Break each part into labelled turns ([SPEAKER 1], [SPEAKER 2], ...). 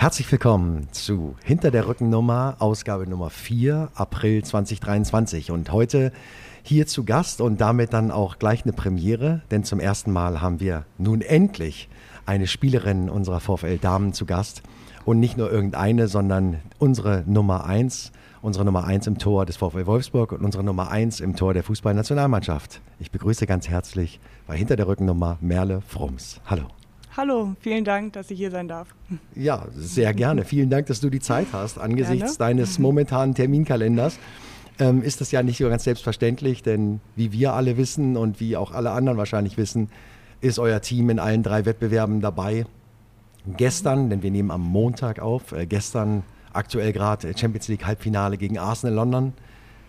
[SPEAKER 1] Herzlich willkommen zu Hinter der Rückennummer, Ausgabe Nummer 4, April 2023. Und heute hier zu Gast und damit dann auch gleich eine Premiere, denn zum ersten Mal haben wir nun endlich eine Spielerin unserer VfL Damen zu Gast. Und nicht nur irgendeine, sondern unsere Nummer 1, unsere Nummer 1 im Tor des VfL Wolfsburg und unsere Nummer 1 im Tor der Fußballnationalmannschaft. Ich begrüße ganz herzlich bei Hinter der Rückennummer Merle Frums. Hallo.
[SPEAKER 2] Hallo, vielen Dank, dass ich hier sein darf.
[SPEAKER 1] Ja, sehr gerne. Vielen Dank, dass du die Zeit hast. Angesichts gerne. deines momentanen Terminkalenders ähm, ist das ja nicht so ganz selbstverständlich, denn wie wir alle wissen und wie auch alle anderen wahrscheinlich wissen, ist euer Team in allen drei Wettbewerben dabei. Gestern, denn wir nehmen am Montag auf, äh, gestern aktuell gerade Champions League Halbfinale gegen Arsenal London.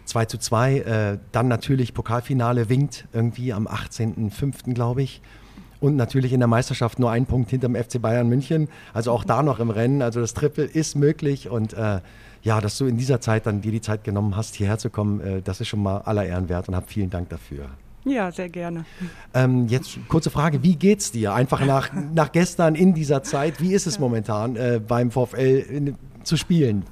[SPEAKER 1] 2 zu 2, äh, dann natürlich Pokalfinale winkt irgendwie am 18.05. glaube ich und natürlich in der Meisterschaft nur ein Punkt hinterm FC Bayern München. Also auch da noch im Rennen. Also das Triple ist möglich und äh, ja, dass du in dieser Zeit dann dir die Zeit genommen hast, hierher zu kommen, äh, das ist schon mal aller Ehren wert und hab vielen Dank dafür.
[SPEAKER 2] Ja, sehr gerne.
[SPEAKER 1] Ähm, jetzt kurze Frage, wie geht's dir? Einfach nach, nach gestern in dieser Zeit, wie ist es momentan äh, beim VfL in, zu spielen?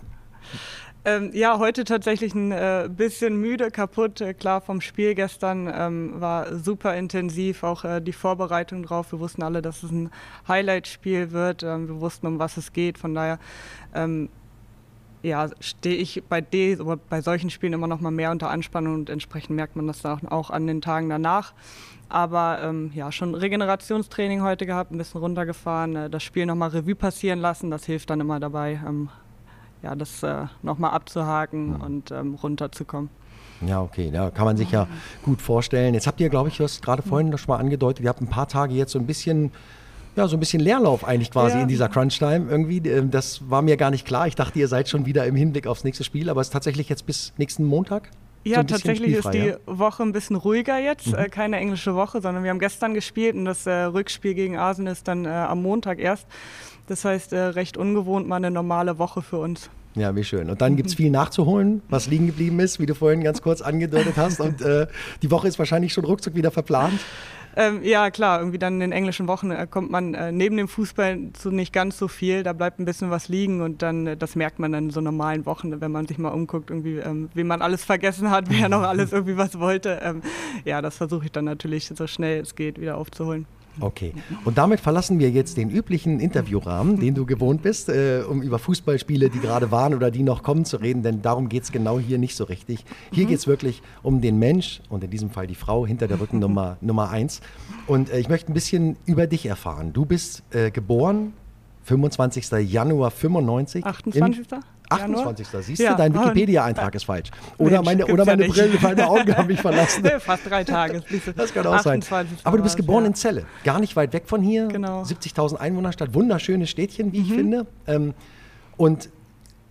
[SPEAKER 2] Ähm, ja, heute tatsächlich ein äh, bisschen müde, kaputt. Äh, klar, vom Spiel gestern ähm, war super intensiv, auch äh, die Vorbereitung drauf. Wir wussten alle, dass es ein Highlight-Spiel wird. Ähm, wir wussten, um was es geht. Von daher ähm, ja, stehe ich bei, de bei solchen Spielen immer noch mal mehr unter Anspannung und entsprechend merkt man das auch, auch an den Tagen danach. Aber ähm, ja, schon Regenerationstraining heute gehabt, ein bisschen runtergefahren, äh, das Spiel nochmal Revue passieren lassen, das hilft dann immer dabei, ähm, ja, das äh, nochmal abzuhaken mhm. und ähm, runterzukommen.
[SPEAKER 1] Ja, okay, da kann man sich ja gut vorstellen. Jetzt habt ihr, glaube ich, du hast gerade vorhin schon mal angedeutet, ihr habt ein paar Tage jetzt so ein bisschen ja, so ein bisschen Leerlauf eigentlich quasi ja. in dieser Crunch-Time irgendwie. Ähm, das war mir gar nicht klar. Ich dachte, ihr seid schon wieder im Hinblick aufs nächste Spiel, aber es ist tatsächlich jetzt bis nächsten Montag?
[SPEAKER 2] Ja, so tatsächlich ist die? Woche ein bisschen ruhiger jetzt. Mhm. Äh, keine englische Woche, sondern wir haben gestern gespielt und das äh, Rückspiel gegen Arsenal ist dann äh, am Montag erst. Das heißt, äh, recht ungewohnt mal eine normale Woche für uns.
[SPEAKER 1] Ja, wie schön. Und dann gibt es viel nachzuholen, was liegen geblieben ist, wie du vorhin ganz kurz angedeutet hast. Und äh, die Woche ist wahrscheinlich schon ruckzuck wieder verplant.
[SPEAKER 2] Ähm, ja, klar, irgendwie dann in den englischen Wochen äh, kommt man äh, neben dem Fußball zu nicht ganz so viel. Da bleibt ein bisschen was liegen und dann, äh, das merkt man dann in so normalen Wochen, wenn man sich mal umguckt, irgendwie, ähm, wie man alles vergessen hat, wer noch alles irgendwie was wollte. Ähm, ja, das versuche ich dann natürlich so schnell es geht wieder aufzuholen.
[SPEAKER 1] Okay. Und damit verlassen wir jetzt den üblichen Interviewrahmen, den du gewohnt bist, äh, um über Fußballspiele, die gerade waren oder die noch kommen, zu reden, denn darum geht es genau hier nicht so richtig. Hier mhm. geht es wirklich um den Mensch und in diesem Fall die Frau hinter der Rückennummer Nummer eins. Und äh, ich möchte ein bisschen über dich erfahren. Du bist äh, geboren 25. Januar 95.
[SPEAKER 2] 28.
[SPEAKER 1] 28. Siehst du, dein Wikipedia-Eintrag ist falsch. Oder meine, oder meine ja Brille, meine Augen haben mich verlassen.
[SPEAKER 2] Fast drei Tage.
[SPEAKER 1] Das kann auch sein. Aber du bist geboren in Celle, gar nicht weit weg von hier. Genau. 70.000 Einwohnerstadt, wunderschönes Städtchen, wie ich mhm. finde. Ähm, und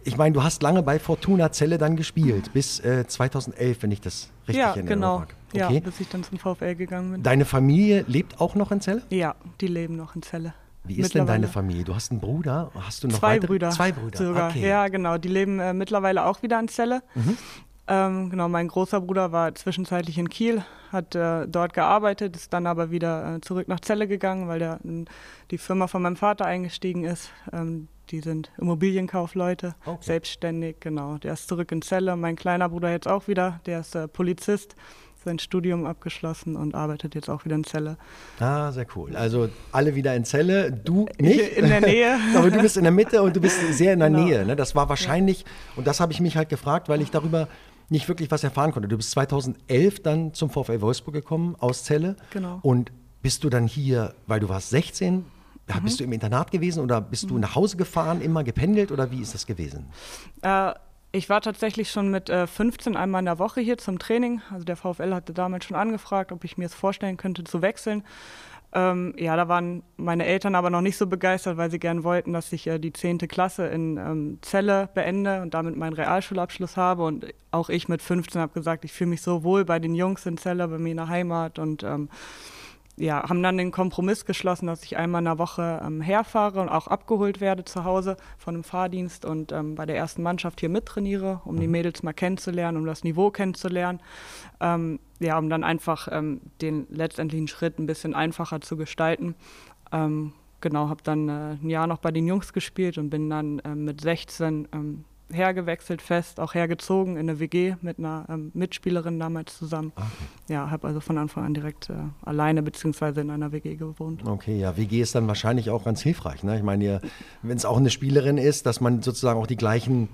[SPEAKER 1] ich meine, du hast lange bei Fortuna Celle dann gespielt, bis äh, 2011, wenn ich das richtig ja,
[SPEAKER 2] erinnere. Genau. Okay. Ja, bis ich dann zum VfL gegangen bin.
[SPEAKER 1] Deine Familie lebt auch noch in Celle?
[SPEAKER 2] Ja, die leben noch in Celle.
[SPEAKER 1] Wie ist denn deine Familie? Du hast einen Bruder? Hast du noch
[SPEAKER 2] Zwei
[SPEAKER 1] weitere?
[SPEAKER 2] Brüder.
[SPEAKER 1] Zwei Brüder.
[SPEAKER 2] Sogar. Okay. Ja, genau. Die leben äh, mittlerweile auch wieder in Celle. Mhm. Ähm, genau, mein großer Bruder war zwischenzeitlich in Kiel, hat äh, dort gearbeitet, ist dann aber wieder äh, zurück nach Celle gegangen, weil der, die Firma von meinem Vater eingestiegen ist. Ähm, die sind Immobilienkaufleute, okay. selbstständig, genau. Der ist zurück in Celle. Mein kleiner Bruder jetzt auch wieder, der ist äh, Polizist sein Studium abgeschlossen und arbeitet jetzt auch wieder in Celle.
[SPEAKER 1] Ah, sehr cool. Also alle wieder in Celle, du nicht?
[SPEAKER 2] In der Nähe.
[SPEAKER 1] Aber du bist in der Mitte und du bist sehr in der genau. Nähe. Ne? Das war wahrscheinlich, und das habe ich mich halt gefragt, weil ich darüber nicht wirklich was erfahren konnte. Du bist 2011 dann zum VfL Wolfsburg gekommen aus Celle.
[SPEAKER 2] Genau.
[SPEAKER 1] Und bist du dann hier, weil du warst 16, ja, bist mhm. du im Internat gewesen oder bist mhm. du nach Hause gefahren, immer gependelt oder wie ist das gewesen?
[SPEAKER 2] Äh, ich war tatsächlich schon mit äh, 15 einmal in der Woche hier zum Training. Also der VfL hatte damals schon angefragt, ob ich mir es vorstellen könnte zu wechseln. Ähm, ja, da waren meine Eltern aber noch nicht so begeistert, weil sie gern wollten, dass ich äh, die 10. Klasse in ähm, Celle beende und damit meinen Realschulabschluss habe. Und auch ich mit 15 habe gesagt, ich fühle mich so wohl bei den Jungs in Celle, bei mir in der Heimat und ähm, ja, haben dann den Kompromiss geschlossen, dass ich einmal in der Woche ähm, herfahre und auch abgeholt werde zu Hause von einem Fahrdienst und ähm, bei der ersten Mannschaft hier mittrainiere, um die mhm. Mädels mal kennenzulernen, um das Niveau kennenzulernen. Ähm, ja, um dann einfach ähm, den letztendlichen Schritt ein bisschen einfacher zu gestalten. Ähm, genau, habe dann äh, ein Jahr noch bei den Jungs gespielt und bin dann äh, mit 16 ähm, hergewechselt fest, auch hergezogen in eine WG mit einer ähm, Mitspielerin damals zusammen. Ah, okay. Ja, habe also von Anfang an direkt äh, alleine beziehungsweise in einer WG gewohnt.
[SPEAKER 1] Okay, ja, WG ist dann wahrscheinlich auch ganz hilfreich. Ne? Ich meine, wenn es auch eine Spielerin ist, dass man sozusagen auch die gleichen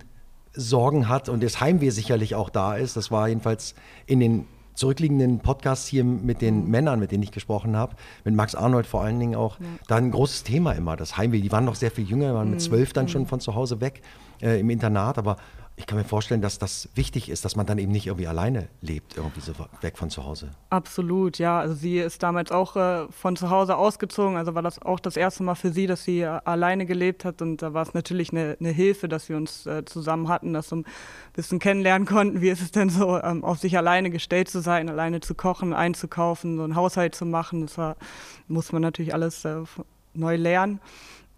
[SPEAKER 1] Sorgen hat und das Heimweh sicherlich auch da ist. Das war jedenfalls in den zurückliegenden Podcasts hier mit den mhm. Männern, mit denen ich gesprochen habe, mit Max Arnold vor allen Dingen auch, ja. da ein großes Thema immer, das Heimweh. Die waren noch sehr viel jünger, waren mit mhm. zwölf dann mhm. schon von zu Hause weg äh, im Internat, aber ich kann mir vorstellen, dass das wichtig ist, dass man dann eben nicht irgendwie alleine lebt, irgendwie so weg von zu Hause.
[SPEAKER 2] Absolut, ja. Also sie ist damals auch äh, von zu Hause ausgezogen. Also war das auch das erste Mal für sie, dass sie äh, alleine gelebt hat. Und da war es natürlich eine, eine, Hilfe, dass wir uns äh, zusammen hatten, dass wir ein bisschen kennenlernen konnten, wie ist es denn so, ähm, auf sich alleine gestellt zu sein, alleine zu kochen, einzukaufen, so einen Haushalt zu machen. Das war, muss man natürlich alles äh, neu lernen.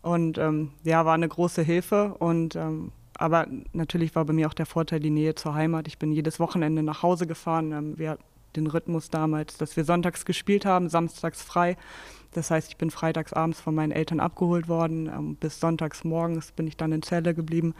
[SPEAKER 2] Und ähm, ja, war eine große Hilfe. Und ähm, aber natürlich war bei mir auch der Vorteil die Nähe zur Heimat. Ich bin jedes Wochenende nach Hause gefahren. Ähm, wir hatten den Rhythmus damals, dass wir sonntags gespielt haben, samstags frei. Das heißt, ich bin freitags abends von meinen Eltern abgeholt worden. Ähm, bis sonntags morgens bin ich dann in Zelle geblieben.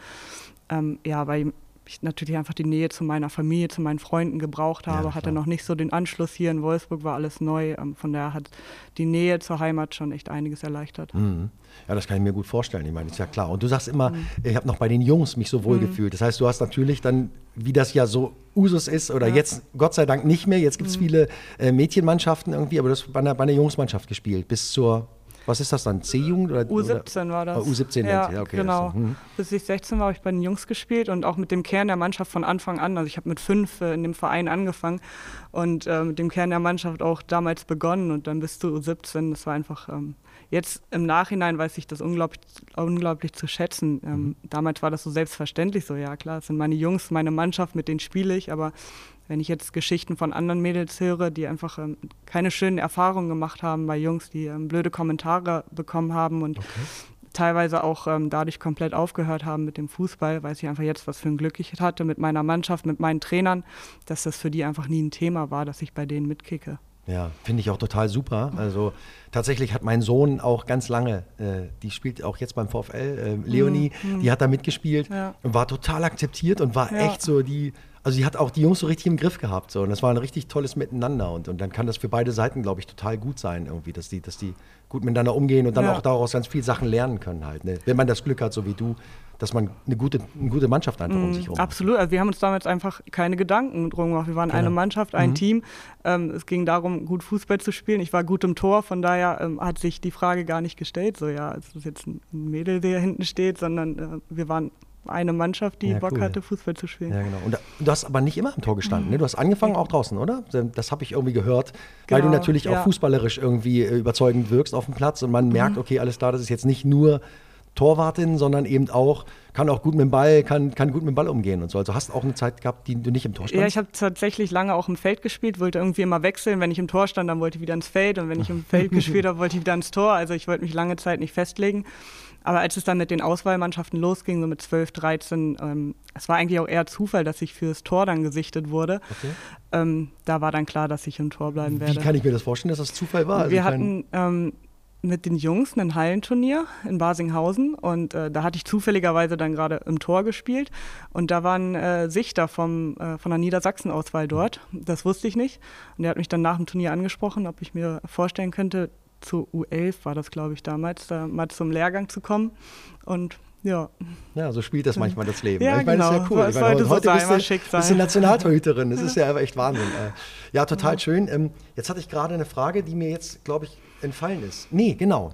[SPEAKER 2] Ähm, ja, weil ich natürlich einfach die Nähe zu meiner Familie, zu meinen Freunden gebraucht habe, ja, hatte noch nicht so den Anschluss hier in Wolfsburg, war alles neu. Ähm, von daher hat die Nähe zur Heimat schon echt einiges erleichtert.
[SPEAKER 1] Mhm. Ja, das kann ich mir gut vorstellen. Ich meine, ist ja klar. Und du sagst immer, mhm. ich habe noch bei den Jungs mich so wohl mhm. gefühlt. Das heißt, du hast natürlich dann, wie das ja so Usus ist, oder ja. jetzt Gott sei Dank nicht mehr. Jetzt gibt es mhm. viele äh, Mädchenmannschaften irgendwie, aber du hast bei einer, bei einer Jungsmannschaft gespielt bis zur was ist das dann? C-Jugend? Oder,
[SPEAKER 2] U17 war das.
[SPEAKER 1] Oh, U17
[SPEAKER 2] ja, ja okay, genau. Hm. Bis ich 16 war, habe ich bei den Jungs gespielt und auch mit dem Kern der Mannschaft von Anfang an. Also ich habe mit fünf äh, in dem Verein angefangen und äh, mit dem Kern der Mannschaft auch damals begonnen und dann bis zu U17. Das war einfach, ähm, jetzt im Nachhinein weiß ich das unglaublich, unglaublich zu schätzen. Ähm, mhm. Damals war das so selbstverständlich so, ja klar, es sind meine Jungs, meine Mannschaft, mit denen spiele ich, aber wenn ich jetzt Geschichten von anderen Mädels höre, die einfach ähm, keine schönen Erfahrungen gemacht haben bei Jungs, die ähm, blöde Kommentare bekommen haben und okay. teilweise auch ähm, dadurch komplett aufgehört haben mit dem Fußball, weiß ich einfach jetzt, was für ein Glück ich hatte mit meiner Mannschaft, mit meinen Trainern, dass das für die einfach nie ein Thema war, dass ich bei denen mitkicke.
[SPEAKER 1] Ja, finde ich auch total super. Also tatsächlich hat mein Sohn auch ganz lange, äh, die spielt auch jetzt beim VfL, äh, Leonie, mhm. die hat da mitgespielt ja. und war total akzeptiert und war ja. echt so die also sie hat auch die Jungs so richtig im Griff gehabt. So. Und das war ein richtig tolles Miteinander. Und, und dann kann das für beide Seiten, glaube ich, total gut sein, irgendwie, dass die, dass die gut miteinander umgehen und dann ja. auch daraus ganz viele Sachen lernen können halt. Ne? Wenn man das Glück hat, so wie du, dass man eine gute, eine gute Mannschaft einfach um sich herum
[SPEAKER 2] hat. Absolut, also wir haben uns damals einfach keine Gedanken drum gemacht. Wir waren genau. eine Mannschaft, ein mhm. Team. Ähm, es ging darum, gut Fußball zu spielen. Ich war gut im Tor, von daher ähm, hat sich die Frage gar nicht gestellt, so ja, es ist jetzt ein Mädel, der hinten steht, sondern äh, wir waren eine Mannschaft, die ja, Bock cool. hatte, Fußball zu spielen.
[SPEAKER 1] Ja, genau. Und du hast aber nicht immer im Tor gestanden. Ne? Du hast angefangen auch draußen, oder? Das habe ich irgendwie gehört, genau, weil du genau, natürlich ja. auch fußballerisch irgendwie äh, überzeugend wirkst auf dem Platz und man mhm. merkt, okay, alles klar, das ist jetzt nicht nur Torwartin, sondern eben auch, kann auch gut mit dem Ball, kann, kann gut mit dem Ball umgehen und so. Also hast du auch eine Zeit gehabt, die du nicht im Tor standst?
[SPEAKER 2] Ja, ich habe tatsächlich lange auch im Feld gespielt, wollte irgendwie immer wechseln. Wenn ich im Tor stand, dann wollte ich wieder ins Feld und wenn ich im Feld gespielt habe, wollte ich wieder ins Tor. Also ich wollte mich lange Zeit nicht festlegen. Aber als es dann mit den Auswahlmannschaften losging, so mit 12, 13, ähm, es war eigentlich auch eher Zufall, dass ich fürs Tor dann gesichtet wurde. Okay. Ähm, da war dann klar, dass ich im Tor bleiben werde.
[SPEAKER 1] Wie kann ich mir das vorstellen, dass das Zufall war?
[SPEAKER 2] Also Wir hatten ähm, mit den Jungs ein Hallenturnier in Basinghausen und äh, da hatte ich zufälligerweise dann gerade im Tor gespielt und da waren äh, Sichter vom, äh, von der Niedersachsen-Auswahl dort. Das wusste ich nicht und der hat mich dann nach dem Turnier angesprochen, ob ich mir vorstellen könnte, zu U11 war das, glaube ich, damals, da mal zum Lehrgang zu kommen. Und ja.
[SPEAKER 1] Ja, so spielt das manchmal das Leben.
[SPEAKER 2] Ja,
[SPEAKER 1] ich
[SPEAKER 2] meine, genau.
[SPEAKER 1] das ist ja cool. Ich meine, heute, heute bist, du, Schicksal. bist du Nationaltorhüterin. Das ist ja aber echt Wahnsinn. Äh, ja, total ja. schön. Ähm, jetzt hatte ich gerade eine Frage, die mir jetzt, glaube ich, entfallen ist. Nee, genau.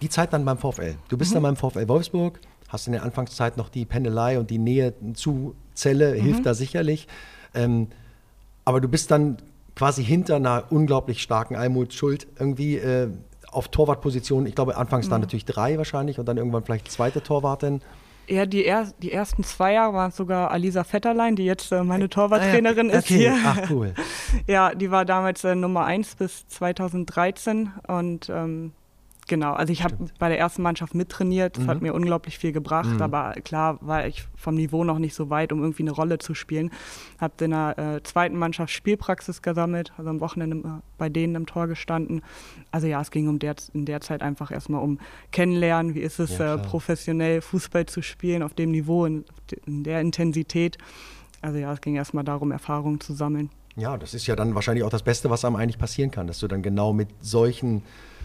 [SPEAKER 1] Die Zeit dann beim VfL. Du bist mhm. dann beim VfL Wolfsburg, hast in der Anfangszeit noch die Pendelei und die Nähe zu Zelle, mhm. hilft da sicherlich. Ähm, aber du bist dann quasi hinter einer unglaublich starken Almut Schuld irgendwie äh, auf Torwartposition. Ich glaube, anfangs mhm. dann natürlich drei wahrscheinlich und dann irgendwann vielleicht zweite Torwartin.
[SPEAKER 2] Ja, die, er, die ersten zwei Jahre waren es sogar Alisa Vetterlein, die jetzt äh, meine Torwarttrainerin ah, ja. okay. ist hier.
[SPEAKER 1] Ach, cool.
[SPEAKER 2] ja, die war damals äh, Nummer eins bis 2013 und ähm, Genau, also ich habe bei der ersten Mannschaft mittrainiert, das mhm. hat mir unglaublich viel gebracht, mhm. aber klar war ich vom Niveau noch nicht so weit, um irgendwie eine Rolle zu spielen. Habe in der äh, zweiten Mannschaft Spielpraxis gesammelt, also am Wochenende äh, bei denen im Tor gestanden. Also ja, es ging um der, in der Zeit einfach erstmal um Kennenlernen, wie ist es ja, äh, professionell Fußball zu spielen auf dem Niveau, in, in der Intensität. Also ja, es ging erstmal darum, Erfahrungen zu sammeln.
[SPEAKER 1] Ja, das ist ja dann wahrscheinlich auch das Beste, was einem eigentlich passieren kann, dass du dann genau mit solchen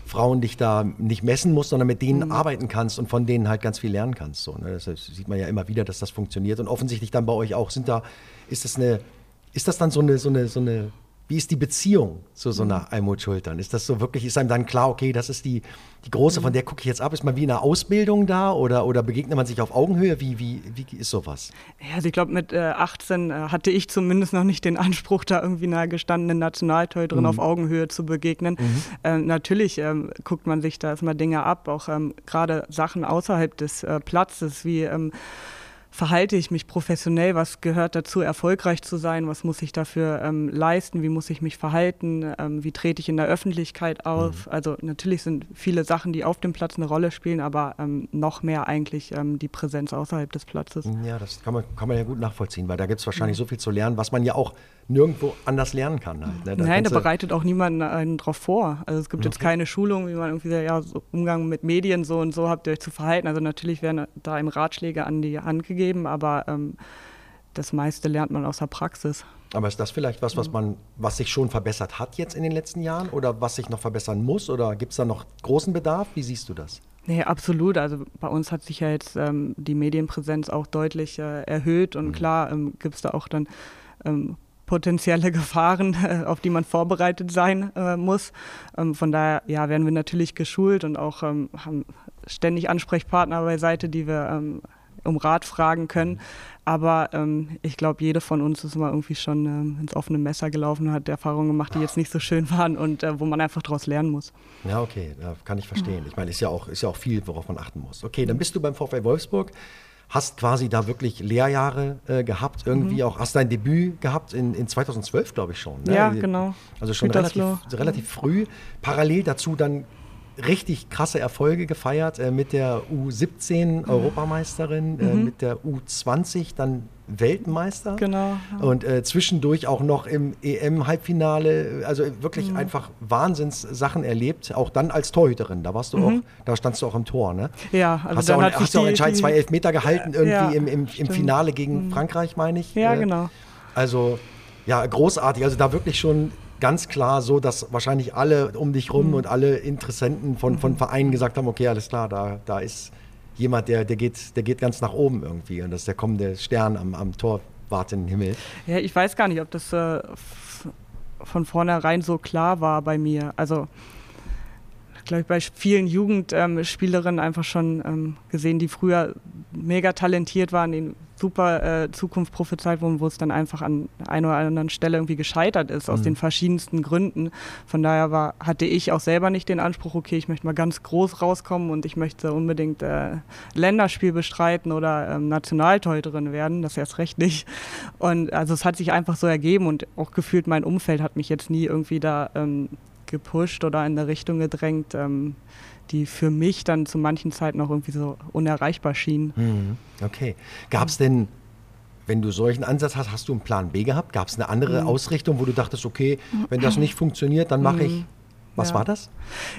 [SPEAKER 1] Frauen dich da nicht messen musst, sondern mit denen mhm. arbeiten kannst und von denen halt ganz viel lernen kannst. So, ne? Das sieht man ja immer wieder, dass das funktioniert. Und offensichtlich dann bei euch auch sind da, ist das eine, ist das dann so eine, so eine, so eine wie ist die Beziehung zu so einer mhm. Almut Schultern? Ist das so wirklich, ist einem dann klar, okay, das ist die, die große, von mhm. der gucke ich jetzt ab? Ist man wie in einer Ausbildung da oder, oder begegnet man sich auf Augenhöhe? Wie, wie, wie ist sowas?
[SPEAKER 2] Ja, also ich glaube, mit äh, 18 äh, hatte ich zumindest noch nicht den Anspruch, da irgendwie einer gestandenen Nationaltorhüterin mhm. auf Augenhöhe zu begegnen. Mhm. Äh, natürlich ähm, guckt man sich da erstmal Dinge ab, auch ähm, gerade Sachen außerhalb des äh, Platzes, wie ähm, verhalte ich mich professionell, was gehört dazu, erfolgreich zu sein, was muss ich dafür ähm, leisten, wie muss ich mich verhalten, ähm, wie trete ich in der Öffentlichkeit auf. Mhm. Also natürlich sind viele Sachen, die auf dem Platz eine Rolle spielen, aber ähm, noch mehr eigentlich ähm, die Präsenz außerhalb des Platzes.
[SPEAKER 1] Ja, das kann man, kann man ja gut nachvollziehen, weil da gibt es wahrscheinlich mhm. so viel zu lernen, was man ja auch nirgendwo anders lernen kann. Halt,
[SPEAKER 2] ne? Nein, da bereitet auch niemand einen drauf vor. Also es gibt okay. jetzt keine Schulung, wie man irgendwie sagt, ja, so Umgang mit Medien so und so habt ihr euch zu verhalten. Also natürlich werden da eben Ratschläge an die Hand gegeben, aber ähm, das meiste lernt man aus der Praxis.
[SPEAKER 1] Aber ist das vielleicht was, was man, was sich schon verbessert hat jetzt in den letzten Jahren oder was sich noch verbessern muss? Oder gibt es da noch großen Bedarf? Wie siehst du das?
[SPEAKER 2] Nee, absolut. Also bei uns hat sich ja jetzt ähm, die Medienpräsenz auch deutlich äh, erhöht und mhm. klar ähm, gibt es da auch dann ähm, potenzielle Gefahren, äh, auf die man vorbereitet sein äh, muss. Ähm, von daher ja, werden wir natürlich geschult und auch ähm, haben ständig Ansprechpartner beiseite, die wir ähm, um Rat fragen können. Aber ähm, ich glaube, jede von uns ist mal irgendwie schon ähm, ins offene Messer gelaufen und hat Erfahrungen gemacht, die jetzt nicht so schön waren und äh, wo man einfach daraus lernen muss.
[SPEAKER 1] Ja, okay, kann ich verstehen. Ich meine, ist ja auch, ist ja auch viel, worauf man achten muss. Okay, dann bist du beim VfL Wolfsburg hast quasi da wirklich Lehrjahre äh, gehabt, irgendwie mhm. auch, hast dein Debüt gehabt in, in 2012, glaube ich schon.
[SPEAKER 2] Ne? Ja, genau.
[SPEAKER 1] Also schon relativ, relativ früh. Parallel dazu dann richtig krasse Erfolge gefeiert äh, mit der U17 Europameisterin, äh, mhm. äh, mit der U20 dann Weltmeister.
[SPEAKER 2] Genau.
[SPEAKER 1] Ja. Und äh, zwischendurch auch noch im EM-Halbfinale, also wirklich mhm. einfach Wahnsinnssachen erlebt, auch dann als Torhüterin. Da warst du mhm. auch, da standst du auch im Tor, ne?
[SPEAKER 2] Ja,
[SPEAKER 1] also hast du auch, hast du auch entscheidend zwei Elfmeter gehalten, irgendwie ja, im, im, im Finale gegen mhm. Frankreich, meine ich.
[SPEAKER 2] Ja, äh, genau.
[SPEAKER 1] Also, ja, großartig. Also da wirklich schon ganz klar so, dass wahrscheinlich alle um dich rum mhm. und alle Interessenten von, von mhm. Vereinen gesagt haben, okay, alles klar, da, da ist jemand, der, der, geht, der geht ganz nach oben irgendwie. Und das ist der kommende Stern am, am torwartenden Himmel.
[SPEAKER 2] Ja, ich weiß gar nicht, ob das äh, von vornherein so klar war bei mir. Also glaube ich, bei vielen Jugendspielerinnen einfach schon ähm, gesehen, die früher mega talentiert waren, die super äh, Zukunft prophezeit wurden, wo es dann einfach an einer oder anderen Stelle irgendwie gescheitert ist, aus mhm. den verschiedensten Gründen. Von daher war, hatte ich auch selber nicht den Anspruch, okay, ich möchte mal ganz groß rauskommen und ich möchte unbedingt äh, Länderspiel bestreiten oder ähm, Nationaltorhüterin werden, das erst recht nicht. Und also es hat sich einfach so ergeben und auch gefühlt mein Umfeld hat mich jetzt nie irgendwie da ähm, gepusht oder in eine Richtung gedrängt, ähm, die für mich dann zu manchen Zeiten noch irgendwie so unerreichbar schien.
[SPEAKER 1] Mhm. Okay. Gab es denn, wenn du solchen Ansatz hast, hast du einen Plan B gehabt? Gab es eine andere mhm. Ausrichtung, wo du dachtest, okay, wenn das nicht funktioniert, dann mache ich mhm. Was
[SPEAKER 2] ja.
[SPEAKER 1] war das?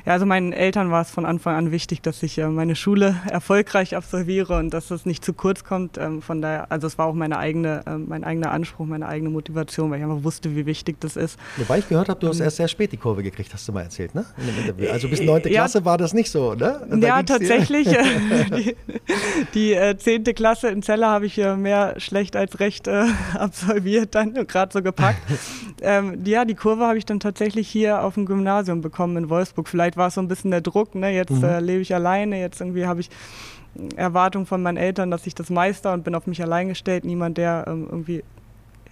[SPEAKER 2] Ja, also meinen Eltern war es von Anfang an wichtig, dass ich äh, meine Schule erfolgreich absolviere und dass es nicht zu kurz kommt. Ähm, von daher, also es war auch meine eigene, äh, mein eigener Anspruch, meine eigene Motivation, weil ich einfach wusste, wie wichtig das ist.
[SPEAKER 1] Wobei ich gehört habe, du hast ähm, erst sehr spät die Kurve gekriegt, hast du mal erzählt, ne? Also bis neunte ja, Klasse war das nicht so, ne?
[SPEAKER 2] Da ja, tatsächlich. die, äh, zehnte Klasse in Celle habe ich äh, mehr schlecht als recht äh, absolviert, dann gerade so gepackt. ähm, ja, die Kurve habe ich dann tatsächlich hier auf dem Gymnasium bekommen in Wolfsburg. Vielleicht war es so ein bisschen der Druck, ne? jetzt mhm. äh, lebe ich alleine, jetzt irgendwie habe ich Erwartungen von meinen Eltern, dass ich das meister und bin auf mich allein gestellt. Niemand, der ähm, irgendwie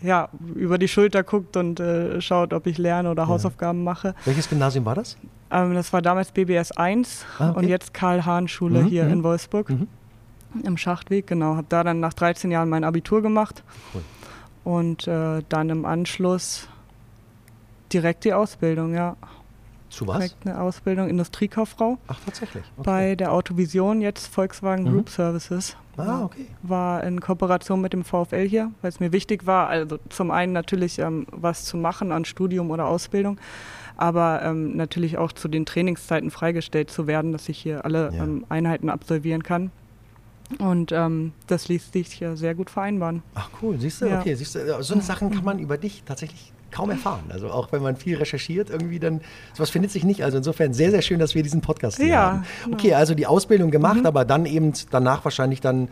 [SPEAKER 2] ja, über die Schulter guckt und äh, schaut, ob ich lerne oder ja. Hausaufgaben mache.
[SPEAKER 1] Welches Gymnasium war das?
[SPEAKER 2] Ähm, das war damals BBS 1 ah, okay. und jetzt Karl-Hahn-Schule mhm, hier mhm. in Wolfsburg. Mhm. Im Schachtweg, genau. Habe da dann nach 13 Jahren mein Abitur gemacht. Cool. Und äh, dann im Anschluss direkt die Ausbildung, ja.
[SPEAKER 1] Zu was? Direkt
[SPEAKER 2] eine Ausbildung Industriekauffrau.
[SPEAKER 1] Ach, tatsächlich.
[SPEAKER 2] Okay. Bei der Autovision, jetzt Volkswagen mhm. Group Services.
[SPEAKER 1] Ah, okay.
[SPEAKER 2] War in Kooperation mit dem VfL hier, weil es mir wichtig war, also zum einen natürlich ähm, was zu machen an Studium oder Ausbildung, aber ähm, natürlich auch zu den Trainingszeiten freigestellt zu werden, dass ich hier alle ja. ähm, Einheiten absolvieren kann. Und ähm, das ließ sich ja sehr gut vereinbaren.
[SPEAKER 1] Ach cool, siehst du, ja. okay, siehst du, so eine Sachen kann man über dich tatsächlich kaum erfahren. Also auch wenn man viel recherchiert, irgendwie dann, sowas findet sich nicht. Also insofern sehr, sehr schön, dass wir diesen Podcast hier ja, haben. Genau. Okay, also die Ausbildung gemacht, mhm. aber dann eben danach wahrscheinlich dann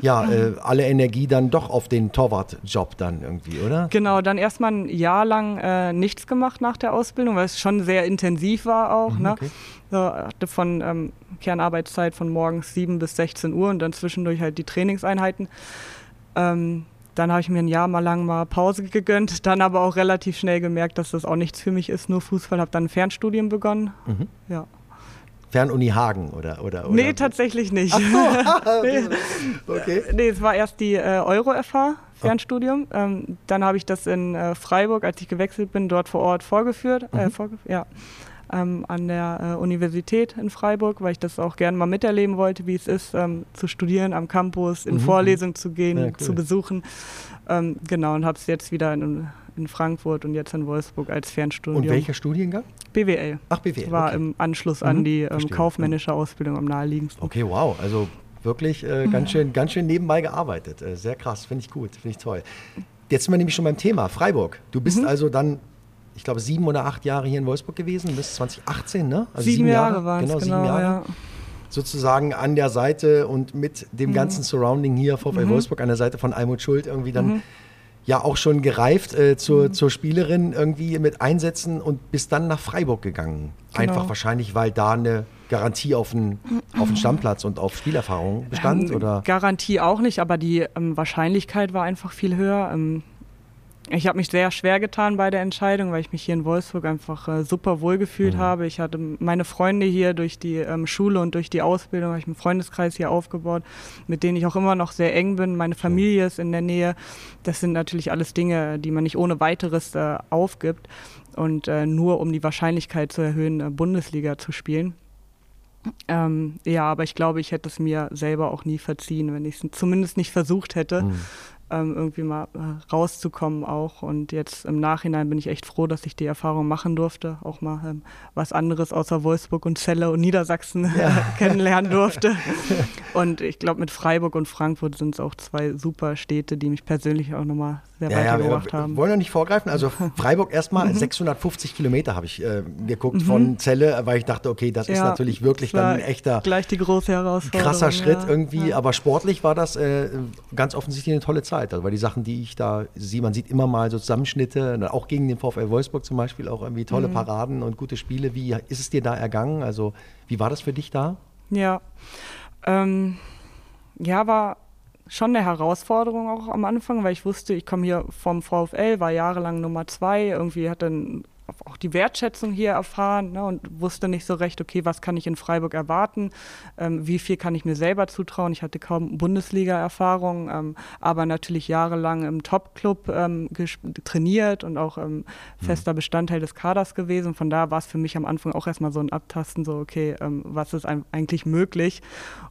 [SPEAKER 1] ja, äh, alle Energie dann doch auf den Torwartjob dann irgendwie, oder?
[SPEAKER 2] Genau, dann erstmal ein Jahr lang äh, nichts gemacht nach der Ausbildung, weil es schon sehr intensiv war auch. Mhm, ne? okay. So, hatte von ähm, Kernarbeitszeit von morgens 7 bis 16 Uhr und dann zwischendurch halt die Trainingseinheiten. Ähm, dann habe ich mir ein Jahr mal lang mal Pause gegönnt, dann aber auch relativ schnell gemerkt, dass das auch nichts für mich ist, nur Fußball, habe dann ein Fernstudium begonnen. Mhm. Ja.
[SPEAKER 1] Fernuni Hagen oder, oder, oder?
[SPEAKER 2] Nee, tatsächlich nicht. Ach so. nee. Okay. Nee, es war erst die äh, Euro-FH, Fernstudium. Oh. Ähm, dann habe ich das in äh, Freiburg, als ich gewechselt bin, dort vor Ort vorgeführt. Äh, mhm. Äh, vorgef ja. Ähm, an der äh, Universität in Freiburg, weil ich das auch gerne mal miterleben wollte, wie es ist, ähm, zu studieren am Campus, in mhm. Vorlesungen zu gehen, ja, cool. zu besuchen. Ähm, genau, und habe es jetzt wieder in in Frankfurt und jetzt in Wolfsburg als Fernstudium.
[SPEAKER 1] Und welcher Studiengang?
[SPEAKER 2] BWL.
[SPEAKER 1] Ach, BWL.
[SPEAKER 2] War okay. im Anschluss an mhm, die ähm, kaufmännische Ausbildung am naheliegendsten.
[SPEAKER 1] Okay, wow. Also wirklich äh, ganz, schön, ganz schön nebenbei gearbeitet. Äh, sehr krass, finde ich gut, finde ich toll. Jetzt sind wir nämlich schon beim Thema Freiburg. Du bist mhm. also dann, ich glaube, sieben oder acht Jahre hier in Wolfsburg gewesen, bis 2018, ne?
[SPEAKER 2] Also sieben, sieben Jahre, Jahre waren
[SPEAKER 1] genau, genau, sieben Jahre. Ja. Sozusagen an der Seite und mit dem mhm. ganzen Surrounding hier, VfL mhm. Wolfsburg, an der Seite von Almut Schuld irgendwie dann mhm ja auch schon gereift äh, zur, mhm. zur Spielerin irgendwie mit Einsätzen und bist dann nach Freiburg gegangen. Genau. Einfach wahrscheinlich, weil da eine Garantie auf einen, auf einen Stammplatz und auf Spielerfahrung bestand? Ähm, oder?
[SPEAKER 2] Garantie auch nicht, aber die ähm, Wahrscheinlichkeit war einfach viel höher. Ähm, ich habe mich sehr schwer getan bei der Entscheidung, weil ich mich hier in Wolfsburg einfach äh, super wohl gefühlt mhm. habe. Ich hatte meine Freunde hier durch die ähm, Schule und durch die Ausbildung, habe ich einen Freundeskreis hier aufgebaut, mit denen ich auch immer noch sehr eng bin. Meine Familie ist in der Nähe. Das sind natürlich alles Dinge, die man nicht ohne weiteres äh, aufgibt und äh, nur um die Wahrscheinlichkeit zu erhöhen, äh, Bundesliga zu spielen. Ähm, ja, aber ich glaube, ich hätte es mir selber auch nie verziehen, wenn ich es zumindest nicht versucht hätte. Mhm ähm, irgendwie mal äh, rauszukommen auch. Und jetzt im Nachhinein bin ich echt froh, dass ich die Erfahrung machen durfte, auch mal ähm, was anderes außer Wolfsburg und Celle und Niedersachsen ja. kennenlernen durfte. und ich glaube, mit Freiburg und Frankfurt sind es auch zwei super Städte, die mich persönlich auch nochmal sehr ja, weitergebracht ja, haben.
[SPEAKER 1] Wollen wir nicht vorgreifen? Also Freiburg erstmal 650 mhm. Kilometer habe ich äh, geguckt mhm. von Celle, weil ich dachte, okay, das ja, ist natürlich wirklich dann ein echter
[SPEAKER 2] gleich die große Herausforderung.
[SPEAKER 1] Krasser Schritt irgendwie, aber sportlich war das äh, ganz offensichtlich eine tolle Zeit. Also weil die Sachen, die ich da sehe, man sieht immer mal so Zusammenschnitte, auch gegen den VfL Wolfsburg zum Beispiel, auch irgendwie tolle mhm. Paraden und gute Spiele. Wie ist es dir da ergangen? Also wie war das für dich da?
[SPEAKER 2] Ja, ähm, ja, war schon eine Herausforderung auch am Anfang, weil ich wusste, ich komme hier vom VfL, war jahrelang Nummer zwei, irgendwie hatte ein auch die Wertschätzung hier erfahren ne, und wusste nicht so recht, okay, was kann ich in Freiburg erwarten, ähm, wie viel kann ich mir selber zutrauen. Ich hatte kaum Bundesliga-Erfahrung, ähm, aber natürlich jahrelang im Top-Club ähm, trainiert und auch ähm, fester Bestandteil des Kaders gewesen. Von da war es für mich am Anfang auch erstmal so ein Abtasten, so, okay, ähm, was ist eigentlich möglich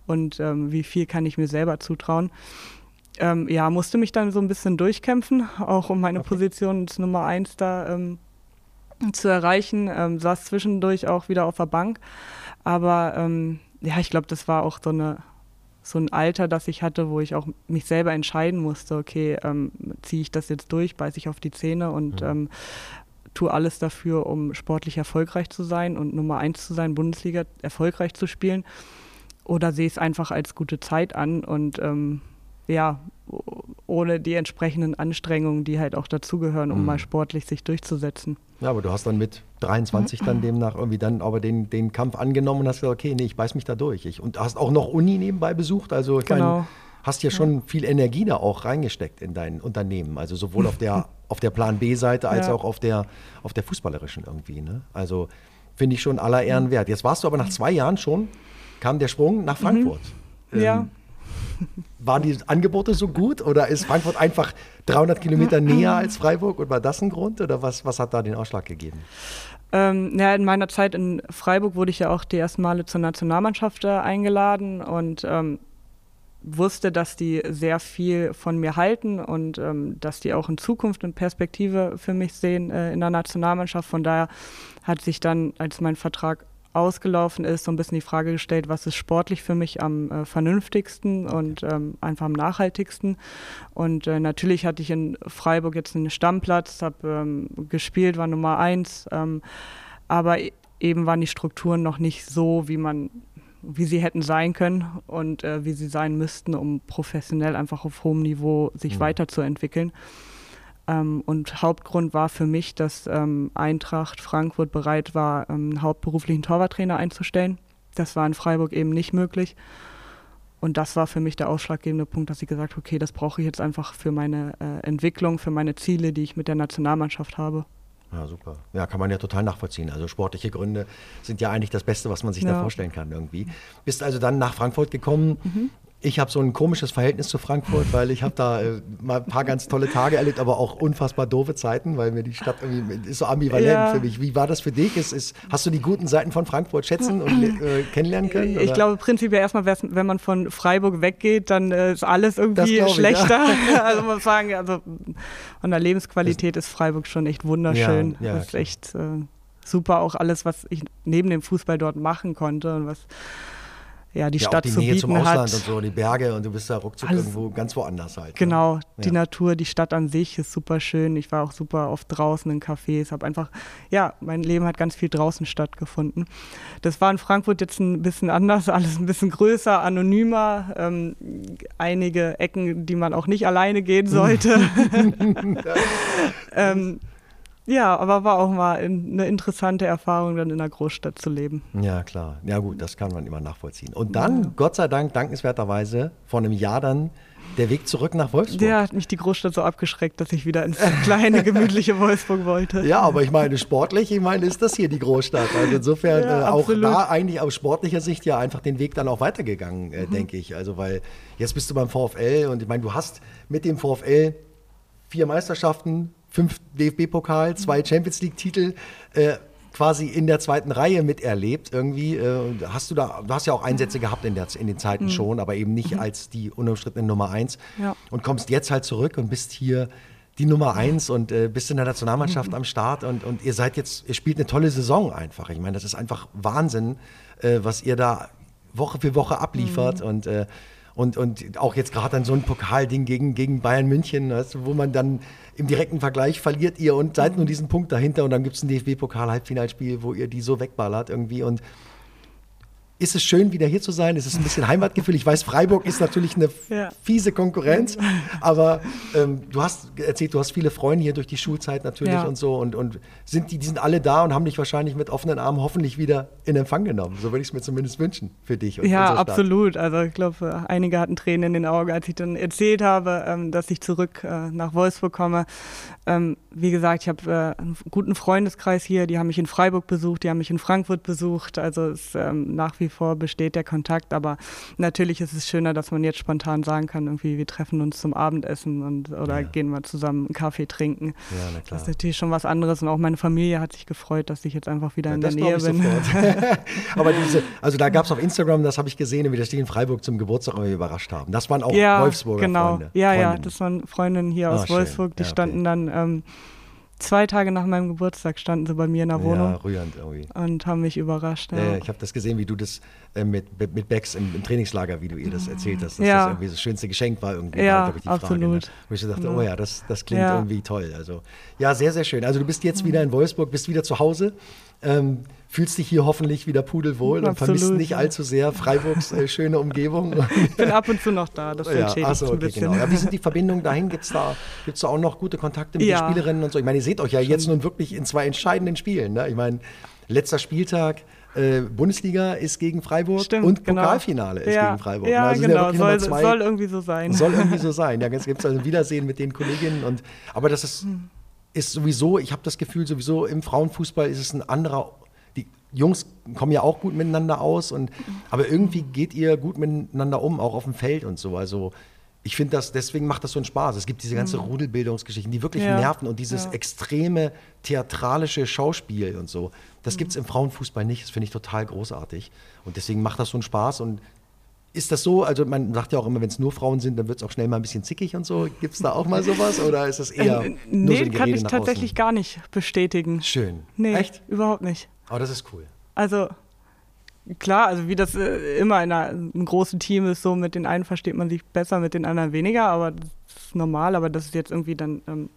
[SPEAKER 2] und ähm, wie viel kann ich mir selber zutrauen. Ähm, ja, musste mich dann so ein bisschen durchkämpfen, auch um meine okay. Position als Nummer eins da ähm, zu erreichen. Ähm, saß zwischendurch auch wieder auf der Bank. Aber ähm, ja, ich glaube, das war auch so eine so ein Alter, das ich hatte, wo ich auch mich selber entscheiden musste, okay, ähm, ziehe ich das jetzt durch, beiße ich auf die Zähne und mhm. ähm, tue alles dafür, um sportlich erfolgreich zu sein und Nummer eins zu sein, Bundesliga erfolgreich zu spielen. Oder sehe ich es einfach als gute Zeit an und ähm, ja, ohne die entsprechenden Anstrengungen, die halt auch dazugehören, um mhm. mal sportlich sich durchzusetzen.
[SPEAKER 1] Ja, aber du hast dann mit 23 dann demnach irgendwie dann aber den, den Kampf angenommen und hast gesagt, okay, nee, ich beiß mich da durch. Ich, und hast auch noch Uni nebenbei besucht, also ich genau. mein, hast ja schon viel Energie da auch reingesteckt in dein Unternehmen, also sowohl auf der, auf der Plan B-Seite als ja. auch auf der, auf der fußballerischen irgendwie. Ne? Also finde ich schon aller Ehren wert. Jetzt warst du aber nach zwei Jahren schon, kam der Sprung nach mhm. Frankfurt.
[SPEAKER 2] Mhm. Ja.
[SPEAKER 1] Waren die Angebote so gut oder ist Frankfurt einfach 300 Kilometer näher als Freiburg und war das ein Grund oder was, was hat da den Ausschlag gegeben?
[SPEAKER 2] Ähm, ja, in meiner Zeit in Freiburg wurde ich ja auch die ersten Male zur Nationalmannschaft äh, eingeladen und ähm, wusste, dass die sehr viel von mir halten und ähm, dass die auch in Zukunft eine Perspektive für mich sehen äh, in der Nationalmannschaft. Von daher hat sich dann, als mein Vertrag ausgelaufen ist, so ein bisschen die Frage gestellt, was ist sportlich für mich am äh, vernünftigsten und ähm, einfach am nachhaltigsten. Und äh, natürlich hatte ich in Freiburg jetzt einen Stammplatz, habe ähm, gespielt, war Nummer eins, ähm, aber e-, eben waren die Strukturen noch nicht so, wie man wie sie hätten sein können und äh, wie sie sein müssten, um professionell einfach auf hohem Niveau sich mhm. weiterzuentwickeln. Ähm, und Hauptgrund war für mich, dass ähm, Eintracht Frankfurt bereit war, ähm, einen hauptberuflichen Torwarttrainer einzustellen. Das war in Freiburg eben nicht möglich. Und das war für mich der ausschlaggebende Punkt, dass ich gesagt habe, okay, das brauche ich jetzt einfach für meine äh, Entwicklung, für meine Ziele, die ich mit der Nationalmannschaft habe.
[SPEAKER 1] Ja, super. Ja, kann man ja total nachvollziehen. Also sportliche Gründe sind ja eigentlich das Beste, was man sich ja. da vorstellen kann irgendwie. Bist also dann nach Frankfurt gekommen. Mhm. Ich habe so ein komisches Verhältnis zu Frankfurt, weil ich habe da äh, mal ein paar ganz tolle Tage erlebt, aber auch unfassbar doofe Zeiten, weil mir die Stadt irgendwie ist so ambivalent ja. für mich. Wie war das für dich? Ist, ist, hast du die guten Seiten von Frankfurt schätzen und äh, kennenlernen können?
[SPEAKER 2] Oder? Ich glaube prinzipiell erstmal, wenn man von Freiburg weggeht, dann äh, ist alles irgendwie schlechter. Ja. also muss sagen, also von der Lebensqualität ist Freiburg schon echt wunderschön. Ja, das ist echt äh, super, auch alles, was ich neben dem Fußball dort machen konnte und was ja, die ja, Stadt auch die zu Nähe bieten zum Ausland hat.
[SPEAKER 1] und so, die Berge und du bist da ruckzuck Alles, irgendwo ganz woanders halt. Ne?
[SPEAKER 2] Genau, ne? die ja. Natur, die Stadt an sich ist super schön. Ich war auch super oft draußen in Cafés, habe einfach, ja, mein Leben hat ganz viel draußen stattgefunden. Das war in Frankfurt jetzt ein bisschen anders, alles ein bisschen größer, anonymer, ähm, einige Ecken, die man auch nicht alleine gehen sollte. ähm, ja, aber war auch mal eine interessante Erfahrung, dann in einer Großstadt zu leben.
[SPEAKER 1] Ja, klar. Ja, gut, das kann man immer nachvollziehen. Und dann, ja. Gott sei Dank, dankenswerterweise, vor einem Jahr dann der Weg zurück nach Wolfsburg.
[SPEAKER 2] Der hat mich die Großstadt so abgeschreckt, dass ich wieder ins kleine, gemütliche Wolfsburg wollte.
[SPEAKER 1] Ja, aber ich meine, sportlich, ich meine, ist das hier die Großstadt. Also insofern ja, äh, auch da eigentlich aus sportlicher Sicht ja einfach den Weg dann auch weitergegangen, äh, mhm. denke ich. Also, weil jetzt bist du beim VfL und ich meine, du hast mit dem VfL vier Meisterschaften, fünf DFB-Pokal, zwei Champions League-Titel. Äh, quasi in der zweiten Reihe miterlebt irgendwie. Äh, hast du da, du hast ja auch Einsätze gehabt in, der, in den Zeiten mhm. schon, aber eben nicht mhm. als die unumstrittene Nummer eins. Ja. Und kommst jetzt halt zurück und bist hier die Nummer eins und äh, bist in der Nationalmannschaft mhm. am Start und, und ihr seid jetzt, ihr spielt eine tolle Saison einfach. Ich meine, das ist einfach Wahnsinn, äh, was ihr da Woche für Woche abliefert mhm. und äh, und, und auch jetzt gerade an so ein Pokalding gegen, gegen Bayern München, weißt du, wo man dann im direkten Vergleich verliert ihr und seid nur diesen Punkt dahinter und dann gibt es ein DFB-Pokal-Halbfinalspiel, wo ihr die so wegballert irgendwie. Und ist es schön, wieder hier zu sein? Ist es ein bisschen Heimatgefühl? Ich weiß, Freiburg ist natürlich eine ja. fiese Konkurrenz, aber ähm, du hast erzählt, du hast viele Freunde hier durch die Schulzeit natürlich ja. und so und, und sind die, die sind alle da und haben dich wahrscheinlich mit offenen Armen hoffentlich wieder in Empfang genommen. So würde ich es mir zumindest wünschen für dich.
[SPEAKER 2] Und ja, absolut. Also ich glaube, einige hatten Tränen in den Augen, als ich dann erzählt habe, ähm, dass ich zurück äh, nach Wolfsburg komme. Ähm, wie gesagt, ich habe äh, einen guten Freundeskreis hier, die haben mich in Freiburg besucht, die haben mich in Frankfurt besucht. Also es ähm, nach wie wie vor besteht der Kontakt, aber natürlich ist es schöner, dass man jetzt spontan sagen kann, irgendwie wir treffen uns zum Abendessen und oder ja. gehen mal zusammen einen Kaffee trinken. Ja, das ist natürlich schon was anderes und auch meine Familie hat sich gefreut, dass ich jetzt einfach wieder ja, in der Nähe bin.
[SPEAKER 1] aber diese, also da gab es auf Instagram, das habe ich gesehen, wie das die in Freiburg zum Geburtstag überrascht haben. Das waren auch
[SPEAKER 2] ja,
[SPEAKER 1] Wolfsburger
[SPEAKER 2] genau.
[SPEAKER 1] Freunde.
[SPEAKER 2] Ja, Freundinnen. ja, das waren Freundinnen hier aus ah, Wolfsburg, die standen okay. dann ähm, zwei Tage nach meinem Geburtstag standen sie bei mir in der Wohnung. Ja, rührend irgendwie. Und haben mich überrascht.
[SPEAKER 1] Ja. Ja, ich habe das gesehen, wie du das äh, mit, mit Becks im, im, Trainingslager, wie du ihr das erzählt hast, dass ja. das irgendwie das schönste Geschenk war irgendwie.
[SPEAKER 2] Ja, war, ich, die absolut. Frage, ne?
[SPEAKER 1] Wo ich dachte, oh ja, das, das klingt irgendwie toll. Also ja, sehr, sehr schön. Also du bist jetzt wieder in Wolfsburg, bist wieder zu Hause. Ähm, fühlst dich hier hoffentlich wieder pudelwohl Absolut, und vermisst nicht ja. allzu sehr Freiburgs äh, schöne Umgebung.
[SPEAKER 2] Ich bin ab und zu noch da, das ja, achso, okay, ein bisschen.
[SPEAKER 1] Genau. Ja, wie sind die Verbindungen dahin? Gibt es da, gibt's da auch noch gute Kontakte mit ja. den Spielerinnen und so? Ich meine, ihr seht euch ja Schon. jetzt nun wirklich in zwei entscheidenden Spielen. Ne? Ich meine, letzter Spieltag. Äh, Bundesliga ist gegen Freiburg
[SPEAKER 2] Stimmt,
[SPEAKER 1] und
[SPEAKER 2] genau.
[SPEAKER 1] Pokalfinale ist
[SPEAKER 2] ja,
[SPEAKER 1] gegen Freiburg.
[SPEAKER 2] Ja, also genau. Soll, soll, irgendwie so sein.
[SPEAKER 1] Soll irgendwie so sein. Ja, jetzt gibt es also ein Wiedersehen mit den Kolleginnen. Und, aber das ist, hm. ist sowieso, ich habe das Gefühl, sowieso im Frauenfußball ist es ein anderer Jungs kommen ja auch gut miteinander aus, und, aber irgendwie geht ihr gut miteinander um, auch auf dem Feld und so. Also ich finde das, deswegen macht das so einen Spaß. Es gibt diese ganze mhm. Rudelbildungsgeschichten, die wirklich ja. nerven und dieses ja. extreme theatralische Schauspiel und so. Das mhm. gibt es im Frauenfußball nicht. Das finde ich total großartig. Und deswegen macht das so einen Spaß. Und ist das so, also man sagt ja auch immer, wenn es nur Frauen sind, dann wird es auch schnell mal ein bisschen zickig und so. Gibt es da auch mal sowas oder ist das eher. Äh,
[SPEAKER 2] nee, so kann ich tatsächlich außen? gar nicht bestätigen.
[SPEAKER 1] Schön.
[SPEAKER 2] Nee, Echt? Überhaupt nicht.
[SPEAKER 1] Aber das ist cool.
[SPEAKER 2] Also klar, also wie das äh, immer in einem großen Team ist, so mit den einen versteht man sich besser, mit den anderen weniger, aber das ist normal, aber das ist jetzt irgendwie dann ähm,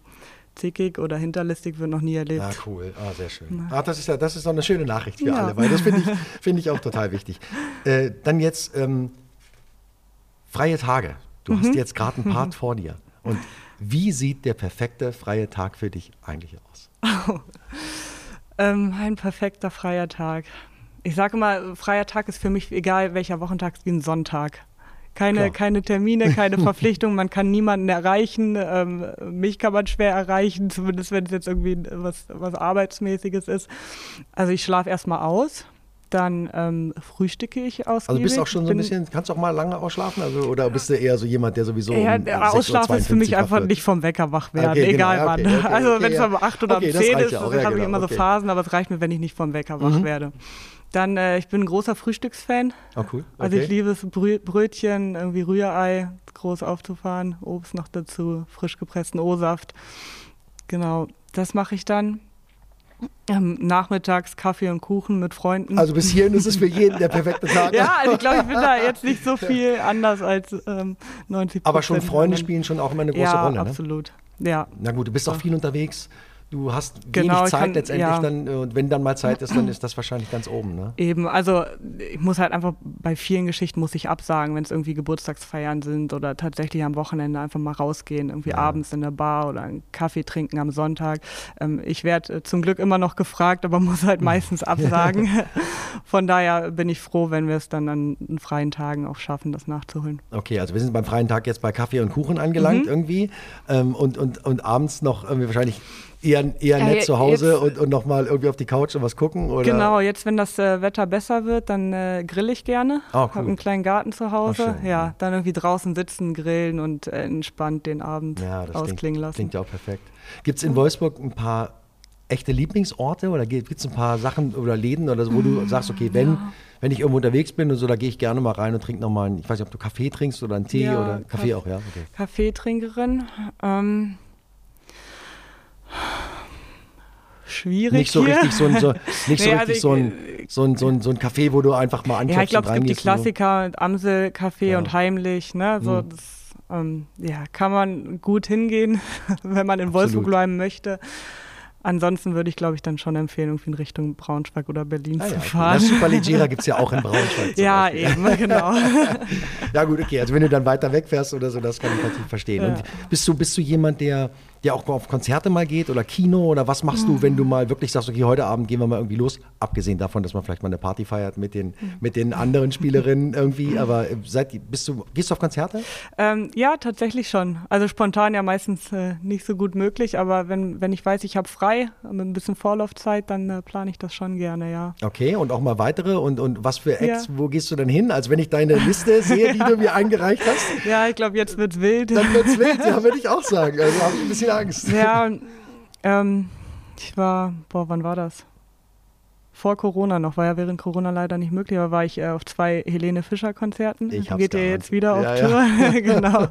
[SPEAKER 2] zickig oder hinterlistig wird noch nie erlebt.
[SPEAKER 1] Ah, cool. Ah, sehr schön. Ah, das ist ja, das ist doch eine schöne Nachricht für ja. alle, weil das finde ich, find ich auch total wichtig. Äh, dann jetzt ähm, freie Tage. Du mhm. hast jetzt gerade einen Part mhm. vor dir. Und wie sieht der perfekte freie Tag für dich eigentlich aus? Oh.
[SPEAKER 2] Ähm, ein perfekter freier Tag. Ich sage immer, freier Tag ist für mich egal welcher Wochentag, ist wie ein Sonntag. Keine, keine Termine, keine Verpflichtungen, man kann niemanden erreichen. Ähm, mich kann man schwer erreichen, zumindest wenn es jetzt irgendwie was, was Arbeitsmäßiges ist. Also ich schlafe erstmal aus, dann ähm, frühstücke ich ausgiebig.
[SPEAKER 1] Also bist du auch schon so ein bisschen, kannst du auch mal lange ausschlafen? Also, oder bist du eher so jemand, der sowieso.
[SPEAKER 2] Ja, um Ausschlafen ist für mich einfach wird? nicht vom Wecker wach werden, okay, genau, egal genau, okay, wann. Okay, also wenn es um 8 oder um 10 ist, ja dann habe genau, ich immer so Phasen, aber es reicht mir, wenn ich nicht vom Wecker wach mhm. werde. Dann, äh, ich bin ein großer Frühstücksfan.
[SPEAKER 1] Oh, cool. Okay.
[SPEAKER 2] Also ich liebe es, Brö Brötchen, irgendwie Rührei groß aufzufahren, Obst noch dazu, frisch gepressten O-Saft. Genau, das mache ich dann. Ähm, nachmittags Kaffee und Kuchen mit Freunden.
[SPEAKER 1] Also bis hierhin ist es für jeden der perfekte Tag.
[SPEAKER 2] ja, also ich glaube, ich bin da jetzt nicht so viel anders als ähm, 90
[SPEAKER 1] Aber schon Freunde spielen schon auch immer eine große
[SPEAKER 2] ja,
[SPEAKER 1] Rolle.
[SPEAKER 2] Ja, absolut. Ja.
[SPEAKER 1] Na gut, du bist auch viel unterwegs du hast genau, wenig Zeit kann, letztendlich ja. dann und wenn dann mal Zeit ist, dann ist das wahrscheinlich ganz oben. Ne?
[SPEAKER 2] Eben, also ich muss halt einfach bei vielen Geschichten muss ich absagen, wenn es irgendwie Geburtstagsfeiern sind oder tatsächlich am Wochenende einfach mal rausgehen, irgendwie ja. abends in der Bar oder einen Kaffee trinken am Sonntag. Ähm, ich werde äh, zum Glück immer noch gefragt, aber muss halt meistens absagen. Von daher bin ich froh, wenn wir es dann an freien Tagen auch schaffen, das nachzuholen.
[SPEAKER 1] Okay, also wir sind beim freien Tag jetzt bei Kaffee und Kuchen angelangt mhm. irgendwie ähm, und, und, und abends noch irgendwie wahrscheinlich eher, eher nett äh, zu Hause und, und nochmal irgendwie auf die Couch und was gucken? Oder?
[SPEAKER 2] Genau, jetzt, wenn das äh, Wetter besser wird, dann äh, grill ich gerne. Oh, cool. Hab einen kleinen Garten zu Hause. Oh, ja, dann irgendwie draußen sitzen, grillen und äh, entspannt den Abend ja, ausklingen
[SPEAKER 1] klingt,
[SPEAKER 2] lassen.
[SPEAKER 1] Klingt ja auch perfekt. Gibt es in Wolfsburg ein paar echte Lieblingsorte oder gibt es ein paar Sachen oder Läden oder so, wo du sagst, okay, wenn, ja. wenn ich irgendwo unterwegs bin und so, da gehe ich gerne mal rein und trinke nochmal, ich weiß nicht, ob du Kaffee trinkst oder einen Tee ja, oder Kaffee Kaff auch, ja? Okay.
[SPEAKER 2] Kaffeetrinkerin. Ähm, schwierig.
[SPEAKER 1] Nicht so richtig so ein, so, nicht so, richtig so, ein, so, ein, so, ein, so ein Café, wo du einfach mal anklopfst
[SPEAKER 2] Ja, ich glaube, es gibt die Klassiker, so. Amsel-Café ja. und Heimlich, ne? So, mhm. das, ähm, ja, kann man gut hingehen, wenn man in Wolfsburg bleiben möchte. Ansonsten würde ich, glaube ich, dann schon empfehlen, irgendwie in Richtung Braunschweig oder Berlin ah, zu ja, fahren.
[SPEAKER 1] Das Superleggera gibt es ja auch in Braunschweig.
[SPEAKER 2] ja, eben, genau.
[SPEAKER 1] ja, gut, okay. Also, wenn du dann weiter wegfährst oder so, das kann ich natürlich verstehen. Ja. Und bist du, bist du jemand, der der auch auf Konzerte mal geht oder Kino oder was machst mhm. du, wenn du mal wirklich sagst, okay, heute Abend gehen wir mal irgendwie los, abgesehen davon, dass man vielleicht mal eine Party feiert mit den, mit den anderen Spielerinnen irgendwie, aber äh, seid, bist du, gehst du auf Konzerte?
[SPEAKER 2] Ähm, ja, tatsächlich schon. Also spontan ja meistens äh, nicht so gut möglich, aber wenn, wenn ich weiß, ich habe frei, mit ein bisschen Vorlaufzeit, dann äh, plane ich das schon gerne, ja.
[SPEAKER 1] Okay, und auch mal weitere und, und was für Acts, ja. wo gehst du denn hin? Also wenn ich deine Liste sehe, die du mir eingereicht hast.
[SPEAKER 2] Ja, ich glaube, jetzt wird's wild.
[SPEAKER 1] Dann wird's wild, ja, würde ich auch sagen. Also habe ich ein bisschen Angst.
[SPEAKER 2] Ja, ähm, ich war, boah, wann war das? Vor Corona noch, war ja während Corona leider nicht möglich, aber war ich äh, auf zwei Helene Fischer Konzerten. Ich Geht ihr jetzt wieder auf ja, Tour? Ja. genau.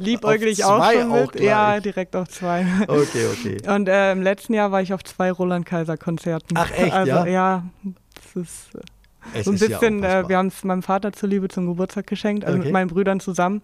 [SPEAKER 2] Liebäuglich auch schon mit. Auch ja, direkt auf zwei.
[SPEAKER 1] Okay, okay.
[SPEAKER 2] Und äh, im letzten Jahr war ich auf zwei Roland Kaiser Konzerten.
[SPEAKER 1] Ach echt, also, ja?
[SPEAKER 2] Ja, das ist äh, es so ein bisschen, ja äh, wir haben es meinem Vater zuliebe zum Geburtstag geschenkt, also okay. mit meinen Brüdern zusammen,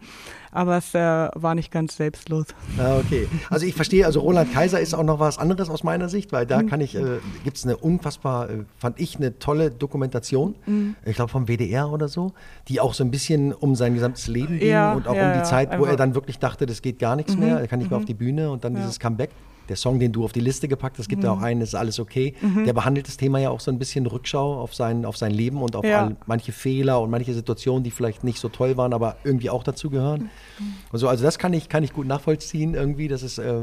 [SPEAKER 2] aber es äh, war nicht ganz selbstlos.
[SPEAKER 1] Ah, okay. Also ich verstehe, also Roland Kaiser ist auch noch was anderes aus meiner Sicht, weil da mhm. kann ich, äh, gibt es eine unfassbar, äh, fand ich, eine tolle Dokumentation, mhm. ich glaube vom WDR oder so, die auch so ein bisschen um sein gesamtes Leben ging ja, und auch ja, um die Zeit, wo er dann wirklich dachte, das geht gar nichts mhm. mehr, er kann nicht mehr auf mhm. die Bühne und dann dieses Comeback der Song, den du auf die Liste gepackt hast, gibt mhm. ja auch einen, ist alles okay. Mhm. Der behandelt das Thema ja auch so ein bisschen Rückschau auf sein, auf sein Leben und auf ja. all, manche Fehler und manche Situationen, die vielleicht nicht so toll waren, aber irgendwie auch dazu gehören. Mhm. Also, also das kann ich, kann ich gut nachvollziehen irgendwie. Das ist, äh,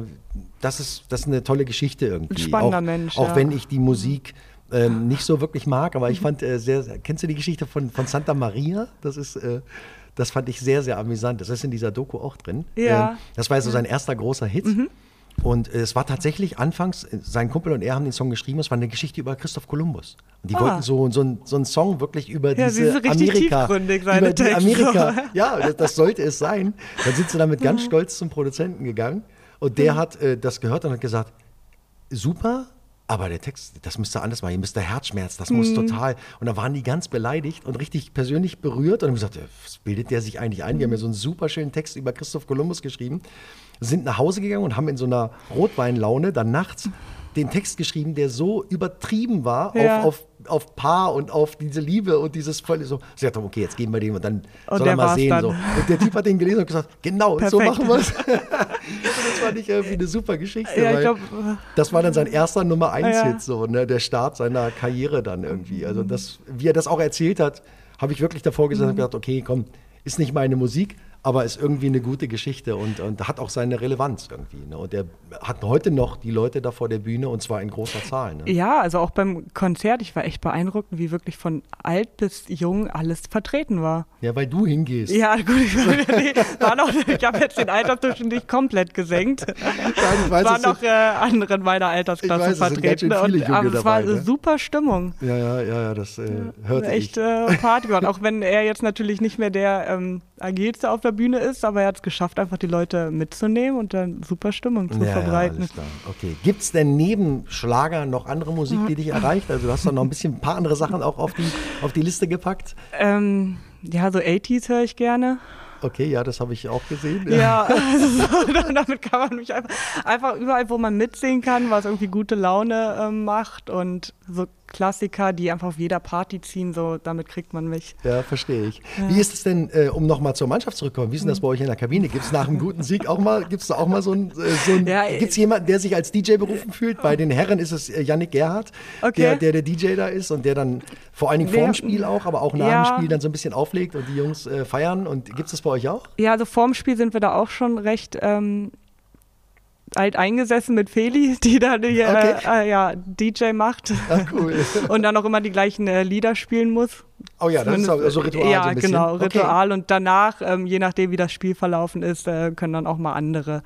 [SPEAKER 1] das ist, das ist eine tolle Geschichte irgendwie.
[SPEAKER 2] Ein spannender
[SPEAKER 1] auch,
[SPEAKER 2] Mensch.
[SPEAKER 1] Auch
[SPEAKER 2] ja.
[SPEAKER 1] wenn ich die Musik ähm, nicht so wirklich mag, aber ich fand äh, sehr, kennst du die Geschichte von, von Santa Maria? Das ist, äh, das fand ich sehr, sehr amüsant. Das ist in dieser Doku auch drin.
[SPEAKER 2] Ja.
[SPEAKER 1] Ähm, das war so sein erster großer Hit. Mhm. Und es war tatsächlich anfangs, sein Kumpel und er haben den Song geschrieben, es war eine Geschichte über Christoph Kolumbus. Und die ah. wollten so, so, so einen Song wirklich über ja, diese Amerika. über die. Amerika. Ja, das, das, sollte es sein. Dann sind sie damit ganz stolz zum Produzenten gegangen. Und der mhm. hat äh, das gehört und hat gesagt, super, aber der Text, das müsste anders machen, ihr müsst der Herzschmerz, das muss mhm. total. Und da waren die ganz beleidigt und richtig persönlich berührt und haben gesagt, was bildet der sich eigentlich ein? Wir haben ja so einen super schönen Text über Christoph Kolumbus geschrieben, sind nach Hause gegangen und haben in so einer Rotweinlaune dann nachts den Text geschrieben, der so übertrieben war ja. auf, auf, auf Paar und auf diese Liebe und dieses volle so. Sie hat okay, jetzt geben wir den und dann und soll er mal sehen. So. Und der Typ hat den gelesen und gesagt, genau, Perfekt. so machen wir es. das fand ich irgendwie eine super Geschichte. Ja, glaub, das war dann sein erster Nummer 1 Hit, ja. so, ne? der Start seiner Karriere dann irgendwie. Also das, wie er das auch erzählt hat, habe ich wirklich davor gesagt mhm. und gedacht, okay, komm, ist nicht meine Musik, aber ist irgendwie eine gute Geschichte und, und hat auch seine Relevanz irgendwie. Ne? Und er hat heute noch die Leute da vor der Bühne und zwar in großer Zahl. Ne?
[SPEAKER 2] Ja, also auch beim Konzert, ich war echt beeindruckt, wie wirklich von alt bis jung alles vertreten war.
[SPEAKER 1] Ja, weil du hingehst.
[SPEAKER 2] Ja, gut, ich, ich habe jetzt den Altersdurchschnitt nicht komplett gesenkt. Es waren noch äh, andere in meiner Altersklasse weiß, vertreten. Und, aber es war eine ne? super Stimmung.
[SPEAKER 1] Ja, ja, ja, ja das äh, hört
[SPEAKER 2] Echt äh, Party geworden. Auch wenn er jetzt natürlich nicht mehr der ähm, agilste auf der Bühne ist, aber er hat es geschafft, einfach die Leute mitzunehmen und dann super Stimmung zu ja, verbreiten.
[SPEAKER 1] Ja, okay. Gibt es denn neben Schlager noch andere Musik, die dich erreicht? Also du hast doch noch ein bisschen ein paar andere Sachen auch auf die, auf die Liste gepackt.
[SPEAKER 2] Ähm, ja, so 80s höre ich gerne.
[SPEAKER 1] Okay, ja, das habe ich auch gesehen.
[SPEAKER 2] Ja, also, damit kann man mich einfach, einfach überall, wo man mitsehen kann, was irgendwie gute Laune ähm, macht und so Klassiker, die einfach auf jeder Party ziehen, so damit kriegt man mich.
[SPEAKER 1] Ja, verstehe ich. Ja. Wie ist es denn, äh, um nochmal zur Mannschaft zurückzukommen, wie ist denn das bei euch in der Kabine? Gibt es nach einem guten Sieg auch mal, gibt es da auch mal so ein, äh, so ja, gibt es jemanden, der sich als DJ berufen fühlt? Bei den Herren ist es äh, Yannick Gerhardt, okay. der, der, der DJ da ist und der dann vor allen Dingen vorm Spiel auch, aber auch nach ja. dem Spiel dann so ein bisschen auflegt und die Jungs äh, feiern. Und gibt es das bei euch auch?
[SPEAKER 2] Ja, also vorm Spiel sind wir da auch schon recht ähm, alt eingesessen mit Feli, die da die, okay. äh, ja, DJ macht. Ach, cool. und dann auch immer die gleichen äh, Lieder spielen muss.
[SPEAKER 1] Oh ja, das ist so also Ritual.
[SPEAKER 2] Ja,
[SPEAKER 1] so
[SPEAKER 2] genau, Ritual. Okay. Und danach, ähm, je nachdem, wie das Spiel verlaufen ist, äh, können dann auch mal andere.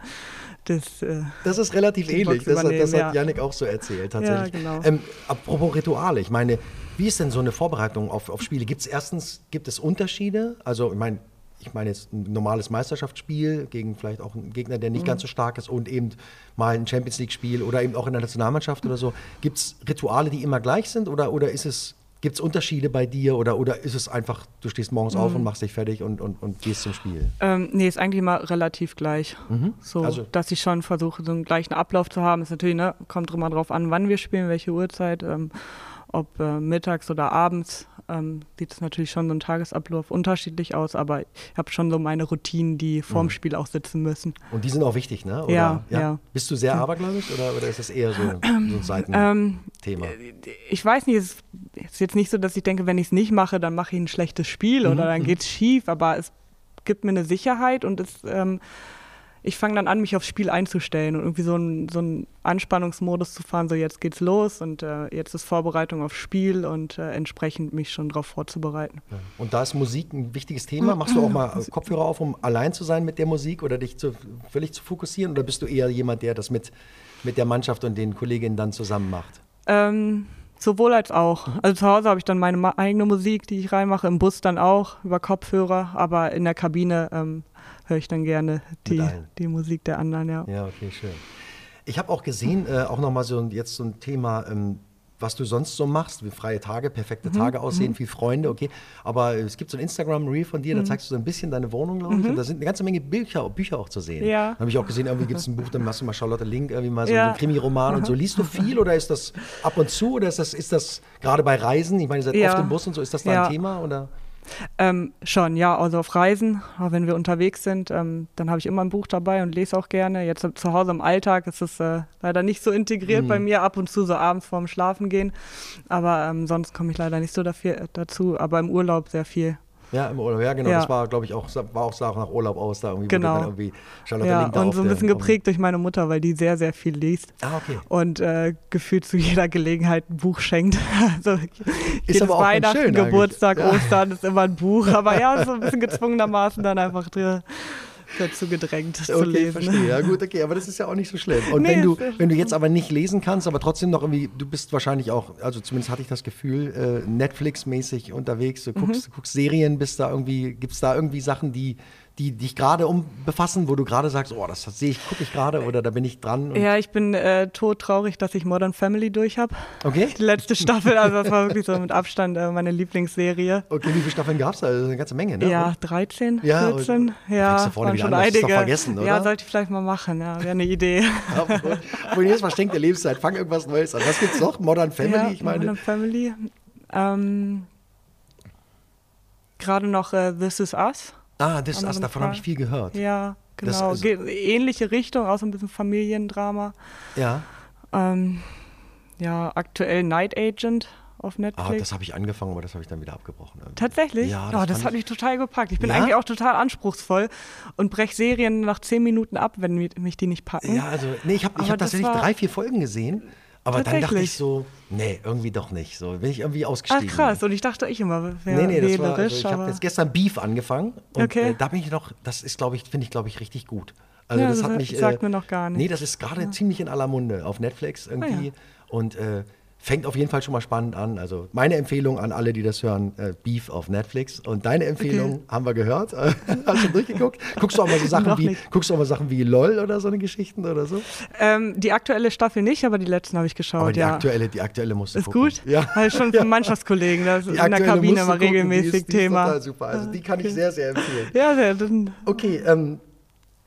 [SPEAKER 2] Das,
[SPEAKER 1] äh, das ist relativ ähnlich. Das, das, hat Janik auch so erzählt, tatsächlich. Ja, genau. Ähm, apropos Rituale, ich meine, wie ist denn so eine Vorbereitung auf, auf Spiele? Gibt es erstens, gibt es Unterschiede? Also, ich meine, ich meine jetzt ein normales Meisterschaftsspiel gegen vielleicht auch einen Gegner, der nicht mhm. ganz so stark ist und eben mal ein Champions League-Spiel oder eben auch in der Nationalmannschaft oder so. Gibt es Rituale, die immer gleich sind oder, oder ist es, gibt es Unterschiede bei dir oder, oder ist es einfach, du stehst morgens mhm. auf und machst dich fertig und, und, und gehst zum Spiel?
[SPEAKER 2] Ähm, nee, ist eigentlich immer relativ gleich. Mhm. So, also. dass ich schon versuche, so einen gleichen Ablauf zu haben. Ist natürlich, ne, kommt immer drauf an, wann wir spielen, welche Uhrzeit, ähm, ob äh, mittags oder abends ähm, sieht es natürlich schon so ein Tagesablauf unterschiedlich aus, aber ich habe schon so meine Routinen, die vorm mhm. Spiel auch sitzen müssen.
[SPEAKER 1] Und die sind auch wichtig, ne?
[SPEAKER 2] Oder, ja, ja, ja.
[SPEAKER 1] Bist du sehr abergläubisch oder, oder ist das eher so, so ein Seitenthema? Ähm,
[SPEAKER 2] ich weiß nicht, es ist jetzt nicht so, dass ich denke, wenn ich es nicht mache, dann mache ich ein schlechtes Spiel mhm. oder dann mhm. geht es schief, aber es gibt mir eine Sicherheit und es ähm, ich fange dann an, mich aufs Spiel einzustellen und irgendwie so einen so Anspannungsmodus zu fahren, so jetzt geht's los und äh, jetzt ist Vorbereitung aufs Spiel und äh, entsprechend mich schon darauf vorzubereiten.
[SPEAKER 1] Und da ist Musik ein wichtiges Thema. Machst du auch mal Kopfhörer auf, um allein zu sein mit der Musik oder dich zu, völlig zu fokussieren oder bist du eher jemand, der das mit, mit der Mannschaft und den Kolleginnen dann zusammen macht?
[SPEAKER 2] Ähm, Sowohl als auch. Also zu Hause habe ich dann meine eigene Musik, die ich reinmache, im Bus dann auch über Kopfhörer, aber in der Kabine ähm, höre ich dann gerne die, die Musik der anderen, ja.
[SPEAKER 1] Ja, okay, schön. Ich habe auch gesehen, äh, auch nochmal so jetzt so ein Thema, ähm, was du sonst so machst, wie freie Tage, perfekte mhm. Tage aussehen, mhm. viel Freunde, okay. Aber es gibt so ein Instagram-Reel von dir, da mhm. zeigst du so ein bisschen deine Wohnung, glaube ich. Mhm. Und da sind eine ganze Menge Bücher, Bücher auch zu sehen. Ja. Habe ich auch gesehen, irgendwie gibt es ein Buch, dann machst du mal Charlotte Link, irgendwie mal so ja. einen Krimi-Roman und so. Liest du viel oder ist das ab und zu oder ist das, ist das gerade bei Reisen, ich meine, ihr seid ja. oft im Bus und so, ist das da ein Thema oder?
[SPEAKER 2] Ähm, schon, ja, also auf Reisen, auch wenn wir unterwegs sind, ähm, dann habe ich immer ein Buch dabei und lese auch gerne. Jetzt zu Hause im Alltag ist es äh, leider nicht so integriert mhm. bei mir, ab und zu so abends vorm Schlafen gehen. Aber ähm, sonst komme ich leider nicht so dafür, dazu, aber im Urlaub sehr viel.
[SPEAKER 1] Ja, im Urlaub, ja genau. Ja. Das war, glaube ich, auch, war auch auch nach Urlaub aus, da irgendwie,
[SPEAKER 2] genau.
[SPEAKER 1] irgendwie
[SPEAKER 2] Charlotte ja, Link Und so ein bisschen geprägt durch meine Mutter, weil die sehr, sehr viel liest.
[SPEAKER 1] Ah, okay.
[SPEAKER 2] Und äh, gefühlt zu jeder Gelegenheit ein Buch schenkt. Also
[SPEAKER 1] ist auch
[SPEAKER 2] Weihnachten,
[SPEAKER 1] schön
[SPEAKER 2] Geburtstag, ja. Ostern ist immer ein Buch. Aber ja, so ein bisschen gezwungenermaßen dann einfach drin dazu gedrängt okay, zu lesen.
[SPEAKER 1] Verstehe. Ja, gut, okay, aber das ist ja auch nicht so schlimm. Und nee, wenn du, wenn du jetzt aber nicht lesen kannst, aber trotzdem noch irgendwie, du bist wahrscheinlich auch, also zumindest hatte ich das Gefühl, äh, Netflix-mäßig unterwegs, du guckst, mhm. guckst Serien, bist da irgendwie, gibt es da irgendwie Sachen, die die dich gerade um befassen, wo du gerade sagst, oh, das, sehe ich, gucke ich gerade oder da bin ich dran?
[SPEAKER 2] Ja, ich bin äh, todtraurig, dass ich Modern Family durch habe.
[SPEAKER 1] Okay.
[SPEAKER 2] Die letzte Staffel, also das war wirklich so mit Abstand äh, meine Lieblingsserie.
[SPEAKER 1] Okay, wie viele Staffeln gab es da? Also eine ganze Menge, ne?
[SPEAKER 2] Ja, 13, ja, 14. Ja,
[SPEAKER 1] waren schon an, einige. vergessen, oder?
[SPEAKER 2] Ja, sollte ich vielleicht mal machen, ja, wäre eine Idee.
[SPEAKER 1] ja, wo jedes Mal stinkt der Lebenszeit, fang irgendwas Neues an. Was gibt's noch? Modern Family, ja,
[SPEAKER 2] ich meine. Modern Family. Ähm, gerade noch äh, This Is Us.
[SPEAKER 1] Ah, das, also davon habe ich viel gehört.
[SPEAKER 2] Ja, genau. Das, also, ähnliche Richtung, auch so ein bisschen Familiendrama.
[SPEAKER 1] Ja.
[SPEAKER 2] Ähm, ja, aktuell Night Agent auf Netflix.
[SPEAKER 1] Ah, das habe ich angefangen, aber das habe ich dann wieder abgebrochen.
[SPEAKER 2] Irgendwie. Tatsächlich?
[SPEAKER 1] Ja,
[SPEAKER 2] das, oh, das hat mich total gepackt. Ich bin ja? eigentlich auch total anspruchsvoll und breche Serien nach zehn Minuten ab, wenn mich die nicht packen.
[SPEAKER 1] Ja, also, nee, ich habe hab tatsächlich drei, vier Folgen gesehen. Aber dann dachte ich so, nee, irgendwie doch nicht. So bin ich irgendwie ausgestiegen.
[SPEAKER 2] Ach krass, und ich dachte ich immer, wäre
[SPEAKER 1] nee, nee, das war, also ich habe jetzt gestern Beef angefangen und okay. äh, da bin ich noch, das ist glaube ich, finde ich glaube ich richtig gut.
[SPEAKER 2] Also ja, das, das hat mich sagt äh, mir noch gar nicht.
[SPEAKER 1] Nee, das ist gerade ja. ziemlich in aller Munde auf Netflix irgendwie ah, ja. und äh, fängt auf jeden Fall schon mal spannend an. Also meine Empfehlung an alle, die das hören, äh, Beef auf Netflix. Und deine Empfehlung okay. haben wir gehört. Hast du durchgeguckt? Guckst du auch mal so Sachen wie, guckst du auch mal Sachen wie LOL oder so eine Geschichten oder so?
[SPEAKER 2] Ähm, die aktuelle Staffel nicht, aber die letzten habe ich geschaut. Aber
[SPEAKER 1] die
[SPEAKER 2] ja.
[SPEAKER 1] aktuelle, die aktuelle musst du
[SPEAKER 2] Ist
[SPEAKER 1] gucken.
[SPEAKER 2] gut?
[SPEAKER 1] Ja.
[SPEAKER 2] Also schon von Mannschaftskollegen, das ist in der Kabine immer regelmäßig
[SPEAKER 1] die ist,
[SPEAKER 2] die Thema.
[SPEAKER 1] Ist total super. Also die kann ich sehr, sehr empfehlen.
[SPEAKER 2] Ja, sehr.
[SPEAKER 1] Okay, ähm,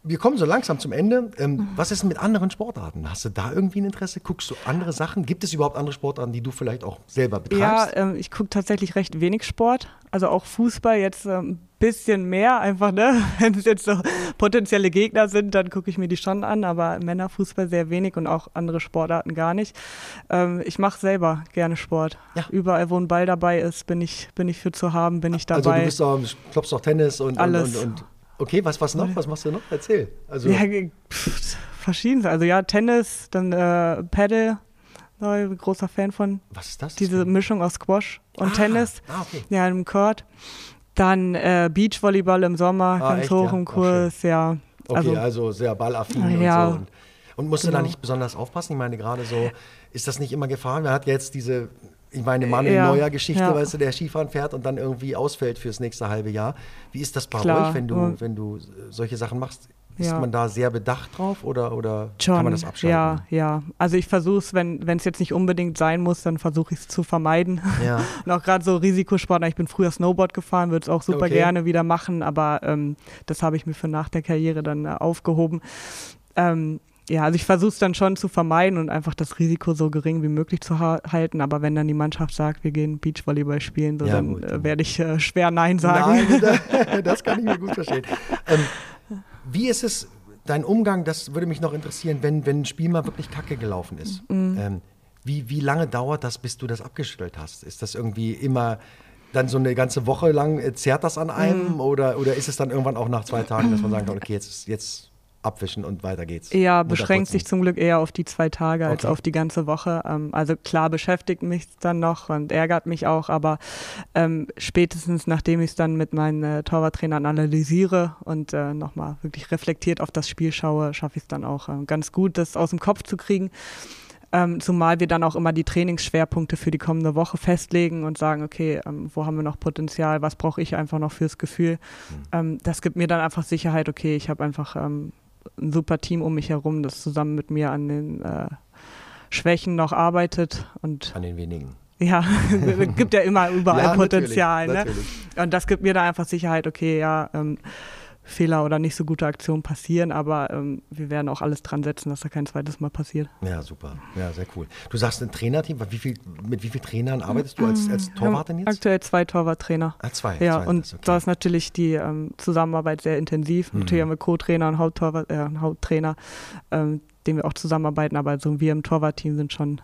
[SPEAKER 1] wir kommen so langsam zum Ende. Ähm, mhm. Was ist denn mit anderen Sportarten? Hast du da irgendwie ein Interesse? Guckst du andere Sachen? Gibt es überhaupt andere Sportarten, die du vielleicht auch selber betreibst?
[SPEAKER 2] Ja, ähm, ich gucke tatsächlich recht wenig Sport. Also auch Fußball jetzt ein ähm, bisschen mehr einfach, ne? Wenn es jetzt so potenzielle Gegner sind, dann gucke ich mir die schon an, aber Männerfußball sehr wenig und auch andere Sportarten gar nicht. Ähm, ich mache selber gerne Sport. Ja. Überall, wo ein Ball dabei ist, bin ich, bin ich für zu haben, bin ich dabei.
[SPEAKER 1] Also du bist auch, klopfst auch Tennis und,
[SPEAKER 2] Alles.
[SPEAKER 1] und, und, und Okay, was, was noch? Was machst du noch? Erzähl.
[SPEAKER 2] Also ja, verschiedenes. Also ja, Tennis, dann äh, Paddle, großer Fan von.
[SPEAKER 1] Was ist das?
[SPEAKER 2] Diese Mischung aus Squash und ah, Tennis.
[SPEAKER 1] Ah, okay.
[SPEAKER 2] Ja, im Court. Dann äh, Beachvolleyball im Sommer, ah, ganz echt, hoch ja? im Kurs, ja.
[SPEAKER 1] Also, okay, also sehr ballaffin
[SPEAKER 2] ja,
[SPEAKER 1] und so. Und, und musst genau. du da nicht besonders aufpassen? Ich meine, gerade so, ist das nicht immer Gefahr? Man hat jetzt diese ich meine, Manuel ja, Neuer Geschichte, ja. weißt du, der Skifahren fährt und dann irgendwie ausfällt fürs nächste halbe Jahr. Wie ist das bei Klar, euch, wenn du, wenn du solche Sachen machst? Ist ja. man da sehr bedacht drauf oder, oder kann man das abschalten?
[SPEAKER 2] Ja, ja. Also ich versuche es, wenn es jetzt nicht unbedingt sein muss, dann versuche ich es zu vermeiden.
[SPEAKER 1] Ja.
[SPEAKER 2] und auch gerade so Risikosport, ich bin früher Snowboard gefahren, würde es auch super okay. gerne wieder machen, aber ähm, das habe ich mir für nach der Karriere dann äh, aufgehoben. Ähm, ja, also ich versuche es dann schon zu vermeiden und einfach das Risiko so gering wie möglich zu ha halten. Aber wenn dann die Mannschaft sagt, wir gehen Beachvolleyball spielen, so, ja, dann äh, werde ich äh, schwer Nein sagen.
[SPEAKER 1] Nein, das kann ich mir gut verstehen. Ähm, wie ist es, dein Umgang, das würde mich noch interessieren, wenn, wenn ein Spiel mal wirklich kacke gelaufen ist. Mhm. Ähm, wie, wie lange dauert das, bis du das abgestellt hast? Ist das irgendwie immer dann so eine ganze Woche lang, äh, zerrt das an einem? Mhm. Oder, oder ist es dann irgendwann auch nach zwei Tagen, dass man kann, okay, jetzt, jetzt abwischen und weiter geht's.
[SPEAKER 2] Ja, beschränkt sich zum Glück eher auf die zwei Tage als okay. auf die ganze Woche. Ähm, also klar beschäftigt mich dann noch und ärgert mich auch, aber ähm, spätestens nachdem ich es dann mit meinen äh, Torwarttrainern analysiere und äh, nochmal wirklich reflektiert auf das Spiel schaue, schaffe ich es dann auch äh, ganz gut, das aus dem Kopf zu kriegen. Ähm, zumal wir dann auch immer die Trainingsschwerpunkte für die kommende Woche festlegen und sagen, okay, ähm, wo haben wir noch Potenzial, was brauche ich einfach noch fürs Gefühl. Mhm. Ähm, das gibt mir dann einfach Sicherheit, okay, ich habe einfach ähm, ein super Team um mich herum, das zusammen mit mir an den äh, Schwächen noch arbeitet. Und
[SPEAKER 1] an den wenigen.
[SPEAKER 2] Ja, es gibt ja immer überall ja, Potenzial.
[SPEAKER 1] Natürlich,
[SPEAKER 2] ne?
[SPEAKER 1] natürlich.
[SPEAKER 2] Und das gibt mir da einfach Sicherheit, okay, ja, ähm, Fehler oder nicht so gute Aktionen passieren, aber ähm, wir werden auch alles dran setzen, dass da kein zweites Mal passiert.
[SPEAKER 1] Ja, super. Ja, sehr cool. Du sagst ein Trainerteam, wie viel, mit wie vielen Trainern arbeitest du als, als Torwartin jetzt?
[SPEAKER 2] Aktuell zwei Torwarttrainer.
[SPEAKER 1] Ah, zwei.
[SPEAKER 2] Ja,
[SPEAKER 1] zwei,
[SPEAKER 2] und okay. da ist natürlich die ähm, Zusammenarbeit sehr intensiv. Mhm. Natürlich haben wir Co-Trainer und Haupttorwart, äh, Haupttrainer, ähm, den wir auch zusammenarbeiten, aber so wir im Torwartteam sind schon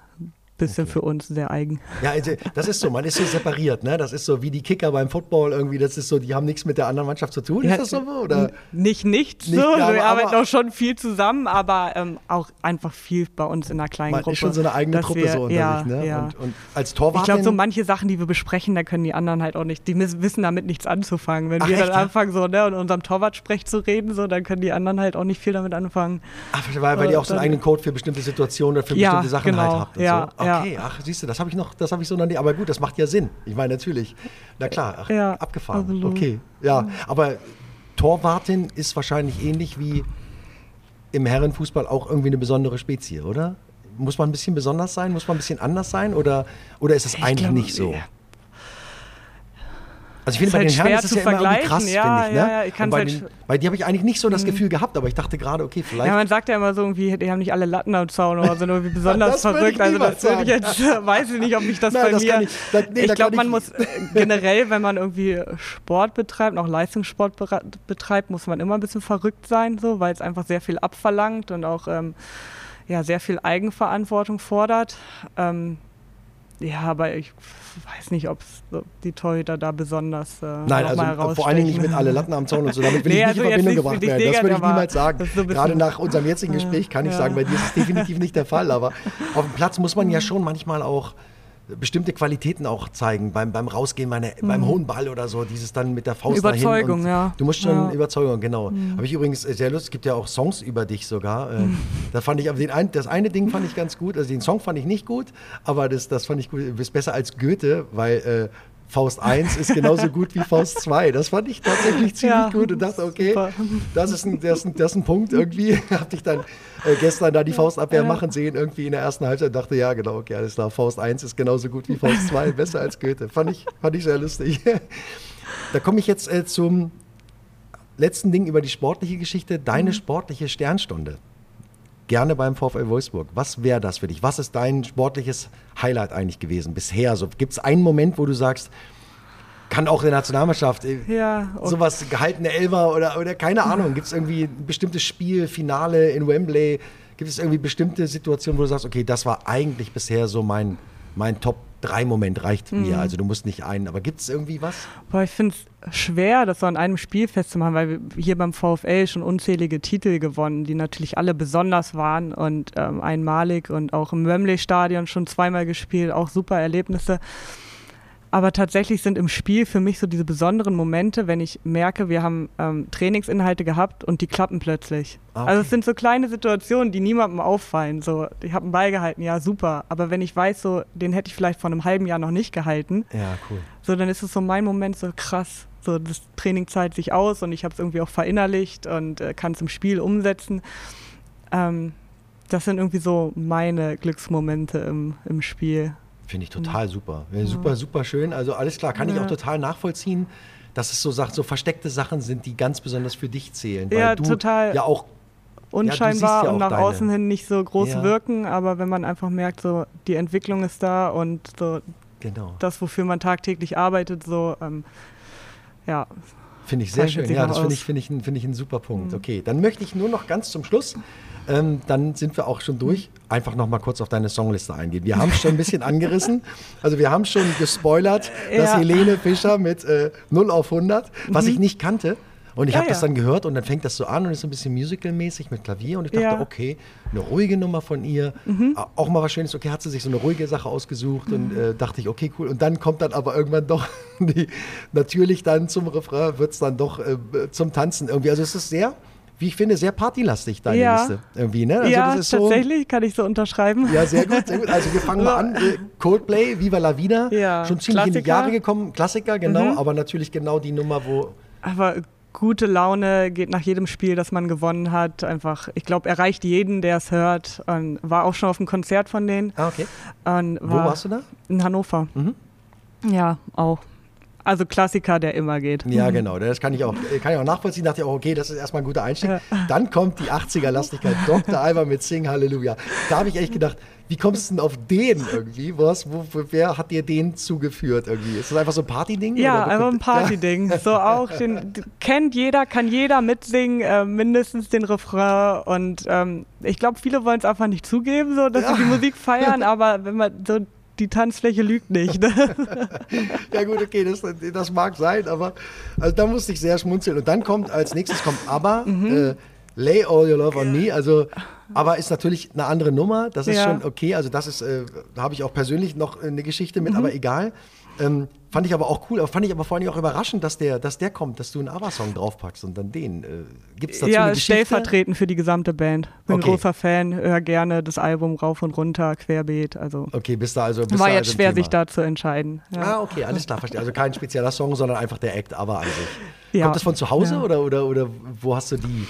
[SPEAKER 2] bisschen okay. für uns sehr eigen.
[SPEAKER 1] Ja, also das ist so, man ist so separiert, ne? Das ist so wie die Kicker beim Football irgendwie, das ist so, die haben nichts mit der anderen Mannschaft zu tun. Ja, ist das so? Oder?
[SPEAKER 2] Nicht nichts nicht, so. Ja, wir arbeiten auch schon viel zusammen, aber ähm, auch einfach viel bei uns in einer kleinen man Gruppe.
[SPEAKER 1] Ist schon so eine eigene Truppe wir, so unter ja, sich, ne?
[SPEAKER 2] Ja. Und, und als Torwart. Ich glaube, so manche Sachen, die wir besprechen, da können die anderen halt auch nicht, die wissen damit nichts anzufangen. Wenn Ach, wir echt? dann anfangen, so, ne, und unserem Torwartsprech zu reden, so, dann können die anderen halt auch nicht viel damit anfangen.
[SPEAKER 1] Ach, weil, weil ihr auch so einen eigenen Code für bestimmte Situationen oder für bestimmte Sachen halt genau, halt habt. ja, so. Okay, ach, siehst du das habe ich noch, das habe ich so noch nie. Aber gut, das macht ja Sinn. Ich meine, natürlich. Na klar, ach, ja, abgefahren. Absolut. Okay, ja. Aber Torwartin ist wahrscheinlich ähnlich wie im Herrenfußball auch irgendwie eine besondere Spezie, oder? Muss man ein bisschen besonders sein? Muss man ein bisschen anders sein? Oder, oder ist es eigentlich glaube, nicht so? Also ich finde, bei halt den Herren ist es ja immer krass, ja, finde ich. Ne? Ja, ja, ich bei, halt den, bei dir habe ich eigentlich nicht so das mhm. Gefühl gehabt, aber ich dachte gerade, okay, vielleicht. Ja,
[SPEAKER 2] man sagt ja immer so irgendwie, die haben nicht alle Latten am Zaun oder sind irgendwie besonders verrückt. Also das würde ich jetzt, weiß ich nicht, ob ich das Nein, bei das mir. Ich, da, nee, ich glaube, man muss äh, generell, wenn man irgendwie Sport betreibt, auch Leistungssport betreibt, muss man immer ein bisschen verrückt sein, so, weil es einfach sehr viel abverlangt und auch ähm, ja, sehr viel Eigenverantwortung fordert. Ähm, ja, aber ich weiß nicht, ob die Torhüter da besonders äh,
[SPEAKER 1] Nein, also vor allen Dingen nicht mit alle Latten am Zaun und so. Damit will nee, ich nicht also in Verbindung gebracht werden. Das würde ich niemals sagen. So Gerade nach unserem jetzigen Gespräch kann ich ja. sagen, bei dir ist es definitiv nicht der Fall. Aber auf dem Platz muss man ja schon manchmal auch bestimmte Qualitäten auch zeigen beim, beim Rausgehen, meine, mhm. beim hohen Ball oder so, dieses dann mit der Faust
[SPEAKER 2] Überzeugung, dahin. ja.
[SPEAKER 1] Du musst schon ja. Überzeugung, genau. Mhm. Habe ich übrigens äh, sehr lustig, es gibt ja auch Songs über dich sogar. Äh, mhm. Da fand ich, aber den ein, das eine Ding fand ich ganz gut, also den Song fand ich nicht gut, aber das, das fand ich gut, du bist besser als Goethe, weil äh, Faust 1 ist genauso gut wie Faust 2. Das fand ich tatsächlich ziemlich ja, gut und dachte, okay, das ist, ein, das, ist ein, das ist ein Punkt irgendwie. Habe ich dann äh, gestern da die Faustabwehr ja. machen sehen, irgendwie in der ersten Halbzeit und dachte, ja, genau, okay, alles klar, Faust 1 ist genauso gut wie Faust 2, besser als Goethe. Fand ich, fand ich sehr lustig. da komme ich jetzt äh, zum letzten Ding über die sportliche Geschichte, deine mhm. sportliche Sternstunde gerne beim VfL Wolfsburg. Was wäre das für dich? Was ist dein sportliches Highlight eigentlich gewesen bisher? So, Gibt es einen Moment, wo du sagst, kann auch der Nationalmannschaft, äh, ja, sowas gehaltene Elfer oder, oder keine Ahnung, gibt es irgendwie ein bestimmtes Spiel, Finale in Wembley, gibt es irgendwie bestimmte Situationen, wo du sagst, okay, das war eigentlich bisher so mein, mein Top drei Moment reicht mhm. mir. Also du musst nicht einen. Aber gibt es irgendwie was?
[SPEAKER 2] Boah, ich finde es schwer, das so an einem Spiel festzumachen, weil wir hier beim VfL schon unzählige Titel gewonnen, die natürlich alle besonders waren und ähm, einmalig und auch im Wembley-Stadion schon zweimal gespielt, auch super Erlebnisse. Aber tatsächlich sind im Spiel für mich so diese besonderen Momente, wenn ich merke, wir haben ähm, Trainingsinhalte gehabt und die klappen plötzlich. Okay. Also es sind so kleine Situationen, die niemandem auffallen. So, ich habe einen Ball gehalten, ja super. Aber wenn ich weiß, so den hätte ich vielleicht vor einem halben Jahr noch nicht gehalten,
[SPEAKER 1] ja cool.
[SPEAKER 2] So dann ist es so mein Moment so krass. So das Training zahlt sich aus und ich habe es irgendwie auch verinnerlicht und äh, kann es im Spiel umsetzen. Ähm, das sind irgendwie so meine Glücksmomente im, im Spiel.
[SPEAKER 1] Finde ich total super. Super, super schön. Also alles klar, kann ja. ich auch total nachvollziehen, dass es so, so versteckte Sachen sind, die ganz besonders für dich zählen. Weil ja, du
[SPEAKER 2] total.
[SPEAKER 1] Ja, auch
[SPEAKER 2] unscheinbar ja, und nach deine. außen hin nicht so groß wirken, aber wenn man einfach merkt, so die Entwicklung ist da und so genau. das, wofür man tagtäglich arbeitet, so ähm, ja.
[SPEAKER 1] Finde ich sehr schön. Ja, das finde ich, find ich, find ich ein super Punkt. Mhm. Okay, dann möchte ich nur noch ganz zum Schluss ähm, dann sind wir auch schon durch. Einfach noch mal kurz auf deine Songliste eingehen. Wir haben es schon ein bisschen angerissen. Also wir haben schon gespoilert, dass ja. Helene Fischer mit äh, 0 auf 100, was mhm. ich nicht kannte. Und ich ja, habe das dann gehört und dann fängt das so an und ist so ein bisschen musical-mäßig mit Klavier. Und ich dachte, ja. okay, eine ruhige Nummer von ihr. Mhm. Auch mal was Schönes. Okay, hat sie sich so eine ruhige Sache ausgesucht mhm. und äh, dachte ich, okay, cool. Und dann kommt dann aber irgendwann doch die, natürlich dann zum Refrain, wird es dann doch äh, zum Tanzen irgendwie. Also es ist sehr wie ich finde, sehr partylastig, deine ja. Liste. Irgendwie, ne?
[SPEAKER 2] Also ja, tatsächlich, so, kann ich so unterschreiben.
[SPEAKER 1] Ja, sehr gut, sehr gut. Also wir fangen mal an. Coldplay, Viva la Vida. Ja. Schon ziemlich Klassiker. in die Jahre gekommen. Klassiker, genau, mhm. aber natürlich genau die Nummer, wo.
[SPEAKER 2] Aber gute Laune geht nach jedem Spiel, das man gewonnen hat. Einfach, ich glaube, erreicht jeden, der es hört. Und war auch schon auf einem Konzert von denen.
[SPEAKER 1] Ah, okay.
[SPEAKER 2] Und
[SPEAKER 1] wo warst du da?
[SPEAKER 2] In Hannover. Mhm. Ja, auch. Also Klassiker, der immer geht.
[SPEAKER 1] Ja, genau. Das kann ich auch, kann ich auch nachvollziehen. Dachte ich auch, okay, das ist erstmal ein guter Einstieg. Ja. Dann kommt die 80er-Lastigkeit. Dr. Alba mit Sing Halleluja. Da habe ich echt gedacht, wie kommst du denn auf den irgendwie? Was, wo, wer hat dir den zugeführt irgendwie? Ist das einfach so ein Partyding?
[SPEAKER 2] Ja, einfach ein Partyding. Ja. So auch, den, kennt jeder, kann jeder mitsingen, äh, mindestens den Refrain. Und ähm, ich glaube, viele wollen es einfach nicht zugeben, so, dass ja. sie die Musik feiern, aber wenn man so die Tanzfläche lügt nicht. Ne?
[SPEAKER 1] ja gut, okay, das, das, mag sein, aber also da musste ich sehr schmunzeln. Und dann kommt als nächstes kommt ABBA, mhm. äh, Lay All Your Love on Me. Also aber ist natürlich eine andere Nummer. Das ist ja. schon okay. Also das ist, äh, da habe ich auch persönlich noch eine Geschichte mit, mhm. aber egal. Ähm, fand ich aber auch cool, aber fand ich aber vor allem auch überraschend, dass der, dass der kommt, dass du einen ABBA-Song draufpackst und dann den. Äh, Gibt es dazu
[SPEAKER 2] ja,
[SPEAKER 1] eine
[SPEAKER 2] Geschichte? stellvertretend für die gesamte Band. Bin okay. ein großer Fan, höre gerne das Album rauf und runter, querbeet. Also
[SPEAKER 1] okay, bist da also. Bist
[SPEAKER 2] war
[SPEAKER 1] da
[SPEAKER 2] jetzt
[SPEAKER 1] also
[SPEAKER 2] schwer, sich da zu entscheiden.
[SPEAKER 1] Ja. Ah, okay, alles klar, verstehe. Also kein spezieller Song, sondern einfach der Act ABBA an sich. Ja. Kommt das von zu Hause ja. oder, oder, oder wo hast du die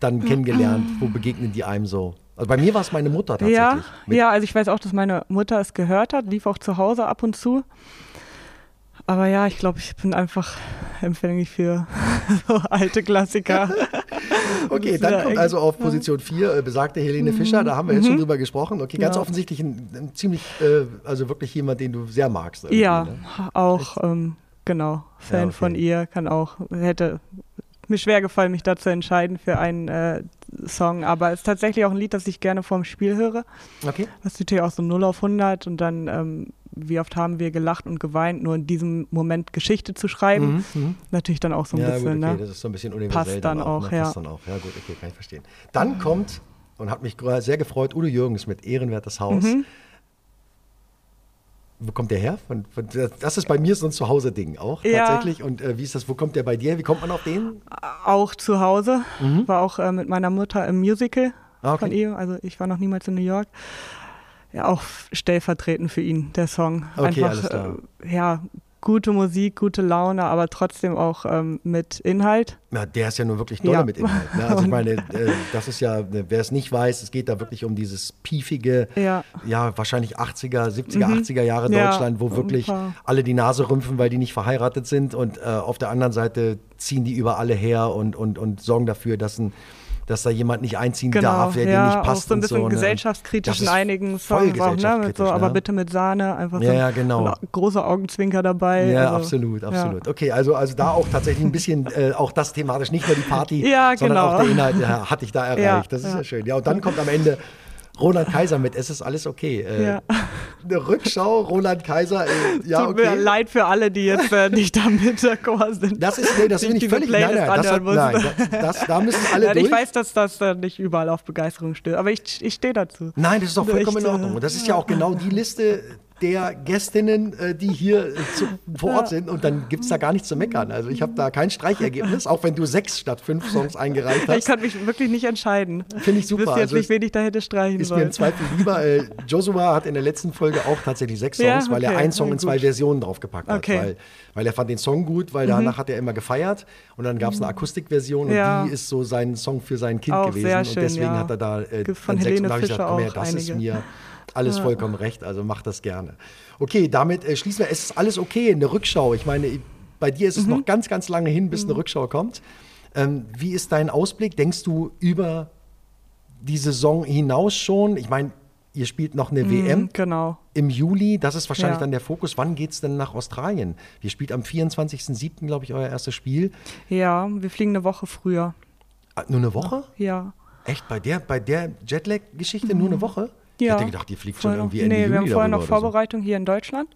[SPEAKER 1] dann kennengelernt? Wo begegnen die einem so? Also bei mir war es meine Mutter tatsächlich.
[SPEAKER 2] Ja, ja, also ich weiß auch, dass meine Mutter es gehört hat, lief auch zu Hause ab und zu. Aber ja, ich glaube, ich bin einfach empfänglich für so alte Klassiker.
[SPEAKER 1] okay, dann kommt also auf Position 4 äh, besagte Helene mhm. Fischer, da haben wir jetzt schon mhm. drüber gesprochen. Okay, ganz ja. offensichtlich ein, ein ziemlich, äh, also wirklich jemand, den du sehr magst.
[SPEAKER 2] Ja, ne? auch, ähm, genau, Fan ja, okay. von ihr, kann auch, hätte mir schwer gefallen, mich da zu entscheiden für einen äh, Song, aber es ist tatsächlich auch ein Lied, das ich gerne vorm Spiel höre. Okay. Das ist natürlich auch so 0 auf 100 und dann, ähm, wie oft haben wir gelacht und geweint, nur in diesem Moment Geschichte zu schreiben. Mhm, mhm. Natürlich dann auch so ein
[SPEAKER 1] ja,
[SPEAKER 2] bisschen,
[SPEAKER 1] gut, okay,
[SPEAKER 2] ne?
[SPEAKER 1] das ist so ein bisschen universell.
[SPEAKER 2] Passt dann, dann auch,
[SPEAKER 1] ne?
[SPEAKER 2] ja.
[SPEAKER 1] Passt dann auch, ja gut, okay, kann ich verstehen. Dann kommt, und hat mich sehr gefreut, Udo Jürgens mit Ehrenwertes Haus. Mhm wo kommt der her? Von, von, das ist bei mir so ein Zuhause-Ding auch ja. tatsächlich. Und äh, wie ist das, wo kommt der bei dir? Wie kommt man auf den?
[SPEAKER 2] Auch zu Hause. Mhm. War auch äh, mit meiner Mutter im Musical ah, okay. von ihm. Also ich war noch niemals in New York. Ja, auch stellvertretend für ihn, der Song.
[SPEAKER 1] Okay, Einfach, alles klar.
[SPEAKER 2] Äh, ja, gute Musik, gute Laune, aber trotzdem auch ähm, mit Inhalt.
[SPEAKER 1] Ja, der ist ja nur wirklich doll ja. mit Inhalt. Ne? Also ich meine, äh, das ist ja, wer es nicht weiß, es geht da wirklich um dieses piefige, ja, ja wahrscheinlich 80er, 70er, mhm. 80er Jahre Deutschland, wo wirklich alle die Nase rümpfen, weil die nicht verheiratet sind und äh, auf der anderen Seite ziehen die über alle her und, und, und sorgen dafür, dass ein dass da jemand nicht einziehen genau, darf, der ja, dir nicht passt.
[SPEAKER 2] Auch so ein bisschen so, ne? gesellschaftskritisch in einigen Songs auch, ne? Mit so, aber ne? bitte mit Sahne, einfach
[SPEAKER 1] ja,
[SPEAKER 2] so
[SPEAKER 1] ja, genau.
[SPEAKER 2] große Augenzwinker dabei.
[SPEAKER 1] Ja, also, absolut, absolut. Ja. Okay, also, also da auch tatsächlich ein bisschen, äh, auch das thematisch, nicht nur die Party, ja, sondern genau. auch der Inhalt ja, hatte ich da erreicht. das ist ja schön. Ja, und dann kommt am Ende Roland Kaiser mit, es ist alles okay. Äh, ja. Eine Rückschau, Roland Kaiser, äh, ja,
[SPEAKER 2] Tut okay. mir leid für alle, die jetzt äh, nicht damit d'accord sind.
[SPEAKER 1] Das ist, nee, das bin ich völlig, nein, nein, das hat, nein das, das, da müssen alle ja, durch.
[SPEAKER 2] Ich weiß, dass das äh, nicht überall auf Begeisterung stößt, aber ich, ich stehe dazu.
[SPEAKER 1] Nein, das ist doch vollkommen in Ordnung. Und das ist ja auch genau die Liste, der Gästinnen, äh, die hier äh, zu, vor Ort sind. Und dann gibt es da gar nichts zu meckern. Also ich habe da kein Streichergebnis, auch wenn du sechs statt fünf Songs eingereicht hast.
[SPEAKER 2] Ich kann mich wirklich nicht entscheiden.
[SPEAKER 1] Finde ich super. Ich
[SPEAKER 2] wüsste jetzt
[SPEAKER 1] also
[SPEAKER 2] nicht, wen ich da hätte streichen
[SPEAKER 1] ist
[SPEAKER 2] sollen.
[SPEAKER 1] Ist mir im Zweifel lieber. Äh, Joshua hat in der letzten Folge auch tatsächlich sechs Songs, ja, okay. weil er einen Song in zwei Versionen draufgepackt hat. Okay. Weil, weil er fand den Song gut, weil mhm. danach hat er immer gefeiert. Und dann gab es eine mhm. Akustikversion und ja. die ist so sein Song für sein Kind auch gewesen. Schön, und deswegen hat er da
[SPEAKER 2] äh, von Helene sechs, und Fischer gesagt, komm her,
[SPEAKER 1] das
[SPEAKER 2] einige.
[SPEAKER 1] ist mir alles ja. vollkommen recht, also mach das gerne. Okay, damit äh, schließen wir. Es ist alles okay, eine Rückschau. Ich meine, bei dir ist es mhm. noch ganz, ganz lange hin, bis eine mhm. Rückschau kommt. Ähm, wie ist dein Ausblick? Denkst du über die Saison hinaus schon? Ich meine, ihr spielt noch eine mhm, WM
[SPEAKER 2] genau.
[SPEAKER 1] im Juli. Das ist wahrscheinlich ja. dann der Fokus. Wann geht es denn nach Australien? Ihr spielt am 24.07., glaube ich, euer erstes Spiel.
[SPEAKER 2] Ja, wir fliegen eine Woche früher.
[SPEAKER 1] Ah, nur eine Woche?
[SPEAKER 2] Ja.
[SPEAKER 1] Echt? Bei der, bei der Jetlag-Geschichte mhm. nur eine Woche?
[SPEAKER 2] Ja.
[SPEAKER 1] Ich hätte gedacht, ihr fliegt schon irgendwie Ende
[SPEAKER 2] Nee,
[SPEAKER 1] Juli
[SPEAKER 2] wir haben vorher noch Vorbereitung so. hier in Deutschland.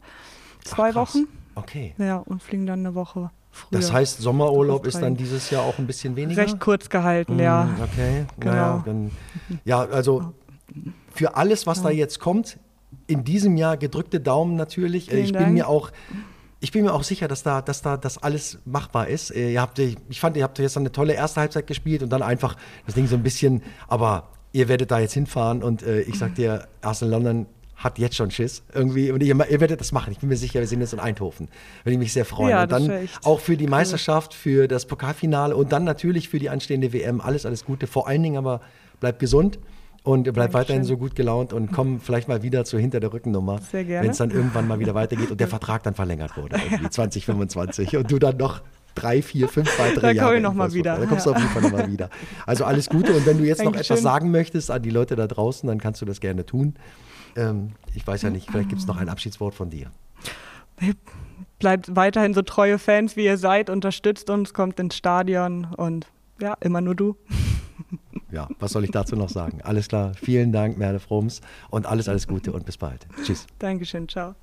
[SPEAKER 2] Zwei Ach, Wochen.
[SPEAKER 1] Okay.
[SPEAKER 2] Ja, und fliegen dann eine Woche früher.
[SPEAKER 1] Das heißt, Sommerurlaub ist dann dieses Jahr auch ein bisschen weniger?
[SPEAKER 2] Recht kurz gehalten, mm, ja.
[SPEAKER 1] Okay, genau. Naja, dann, ja, also für alles, was ja. da jetzt kommt, in diesem Jahr gedrückte Daumen natürlich. Vielen ich bin Dank. mir auch ich bin mir auch sicher, dass da, dass da das alles machbar ist. Äh, ihr habt, ich fand, ihr habt jetzt eine tolle erste Halbzeit gespielt und dann einfach das Ding so ein bisschen, aber ihr werdet da jetzt hinfahren und äh, ich sag dir, Arsenal London hat jetzt schon Schiss irgendwie und ihr, ihr, werdet das machen. Ich bin mir sicher, wir sehen jetzt in Eindhoven. Würde ich mich sehr freuen. Ja, und dann auch für die Meisterschaft, für das Pokalfinale und dann natürlich für die anstehende WM. Alles, alles Gute. Vor allen Dingen aber bleibt gesund. Und bleibt Dankeschön. weiterhin so gut gelaunt und komm vielleicht mal wieder zu hinter der Rückennummer, wenn es dann irgendwann mal wieder weitergeht und der Vertrag dann verlängert wurde, irgendwie 2025 und du dann noch drei, vier, fünf weitere da Jahre.
[SPEAKER 2] Da komme ich nochmal wieder.
[SPEAKER 1] Da kommst du auf jeden Fall nochmal wieder. Also alles Gute und wenn du jetzt noch etwas sagen möchtest an die Leute da draußen, dann kannst du das gerne tun. ähm, ich weiß ja nicht, vielleicht gibt es noch ein Abschiedswort von dir.
[SPEAKER 2] Bleibt weiterhin so treue Fans, wie ihr seid, unterstützt uns, kommt ins Stadion und ja, immer nur du.
[SPEAKER 1] Ja, was soll ich dazu noch sagen? Alles klar, vielen Dank, Merle Frums und alles, alles Gute und bis bald. Tschüss.
[SPEAKER 2] Dankeschön, ciao.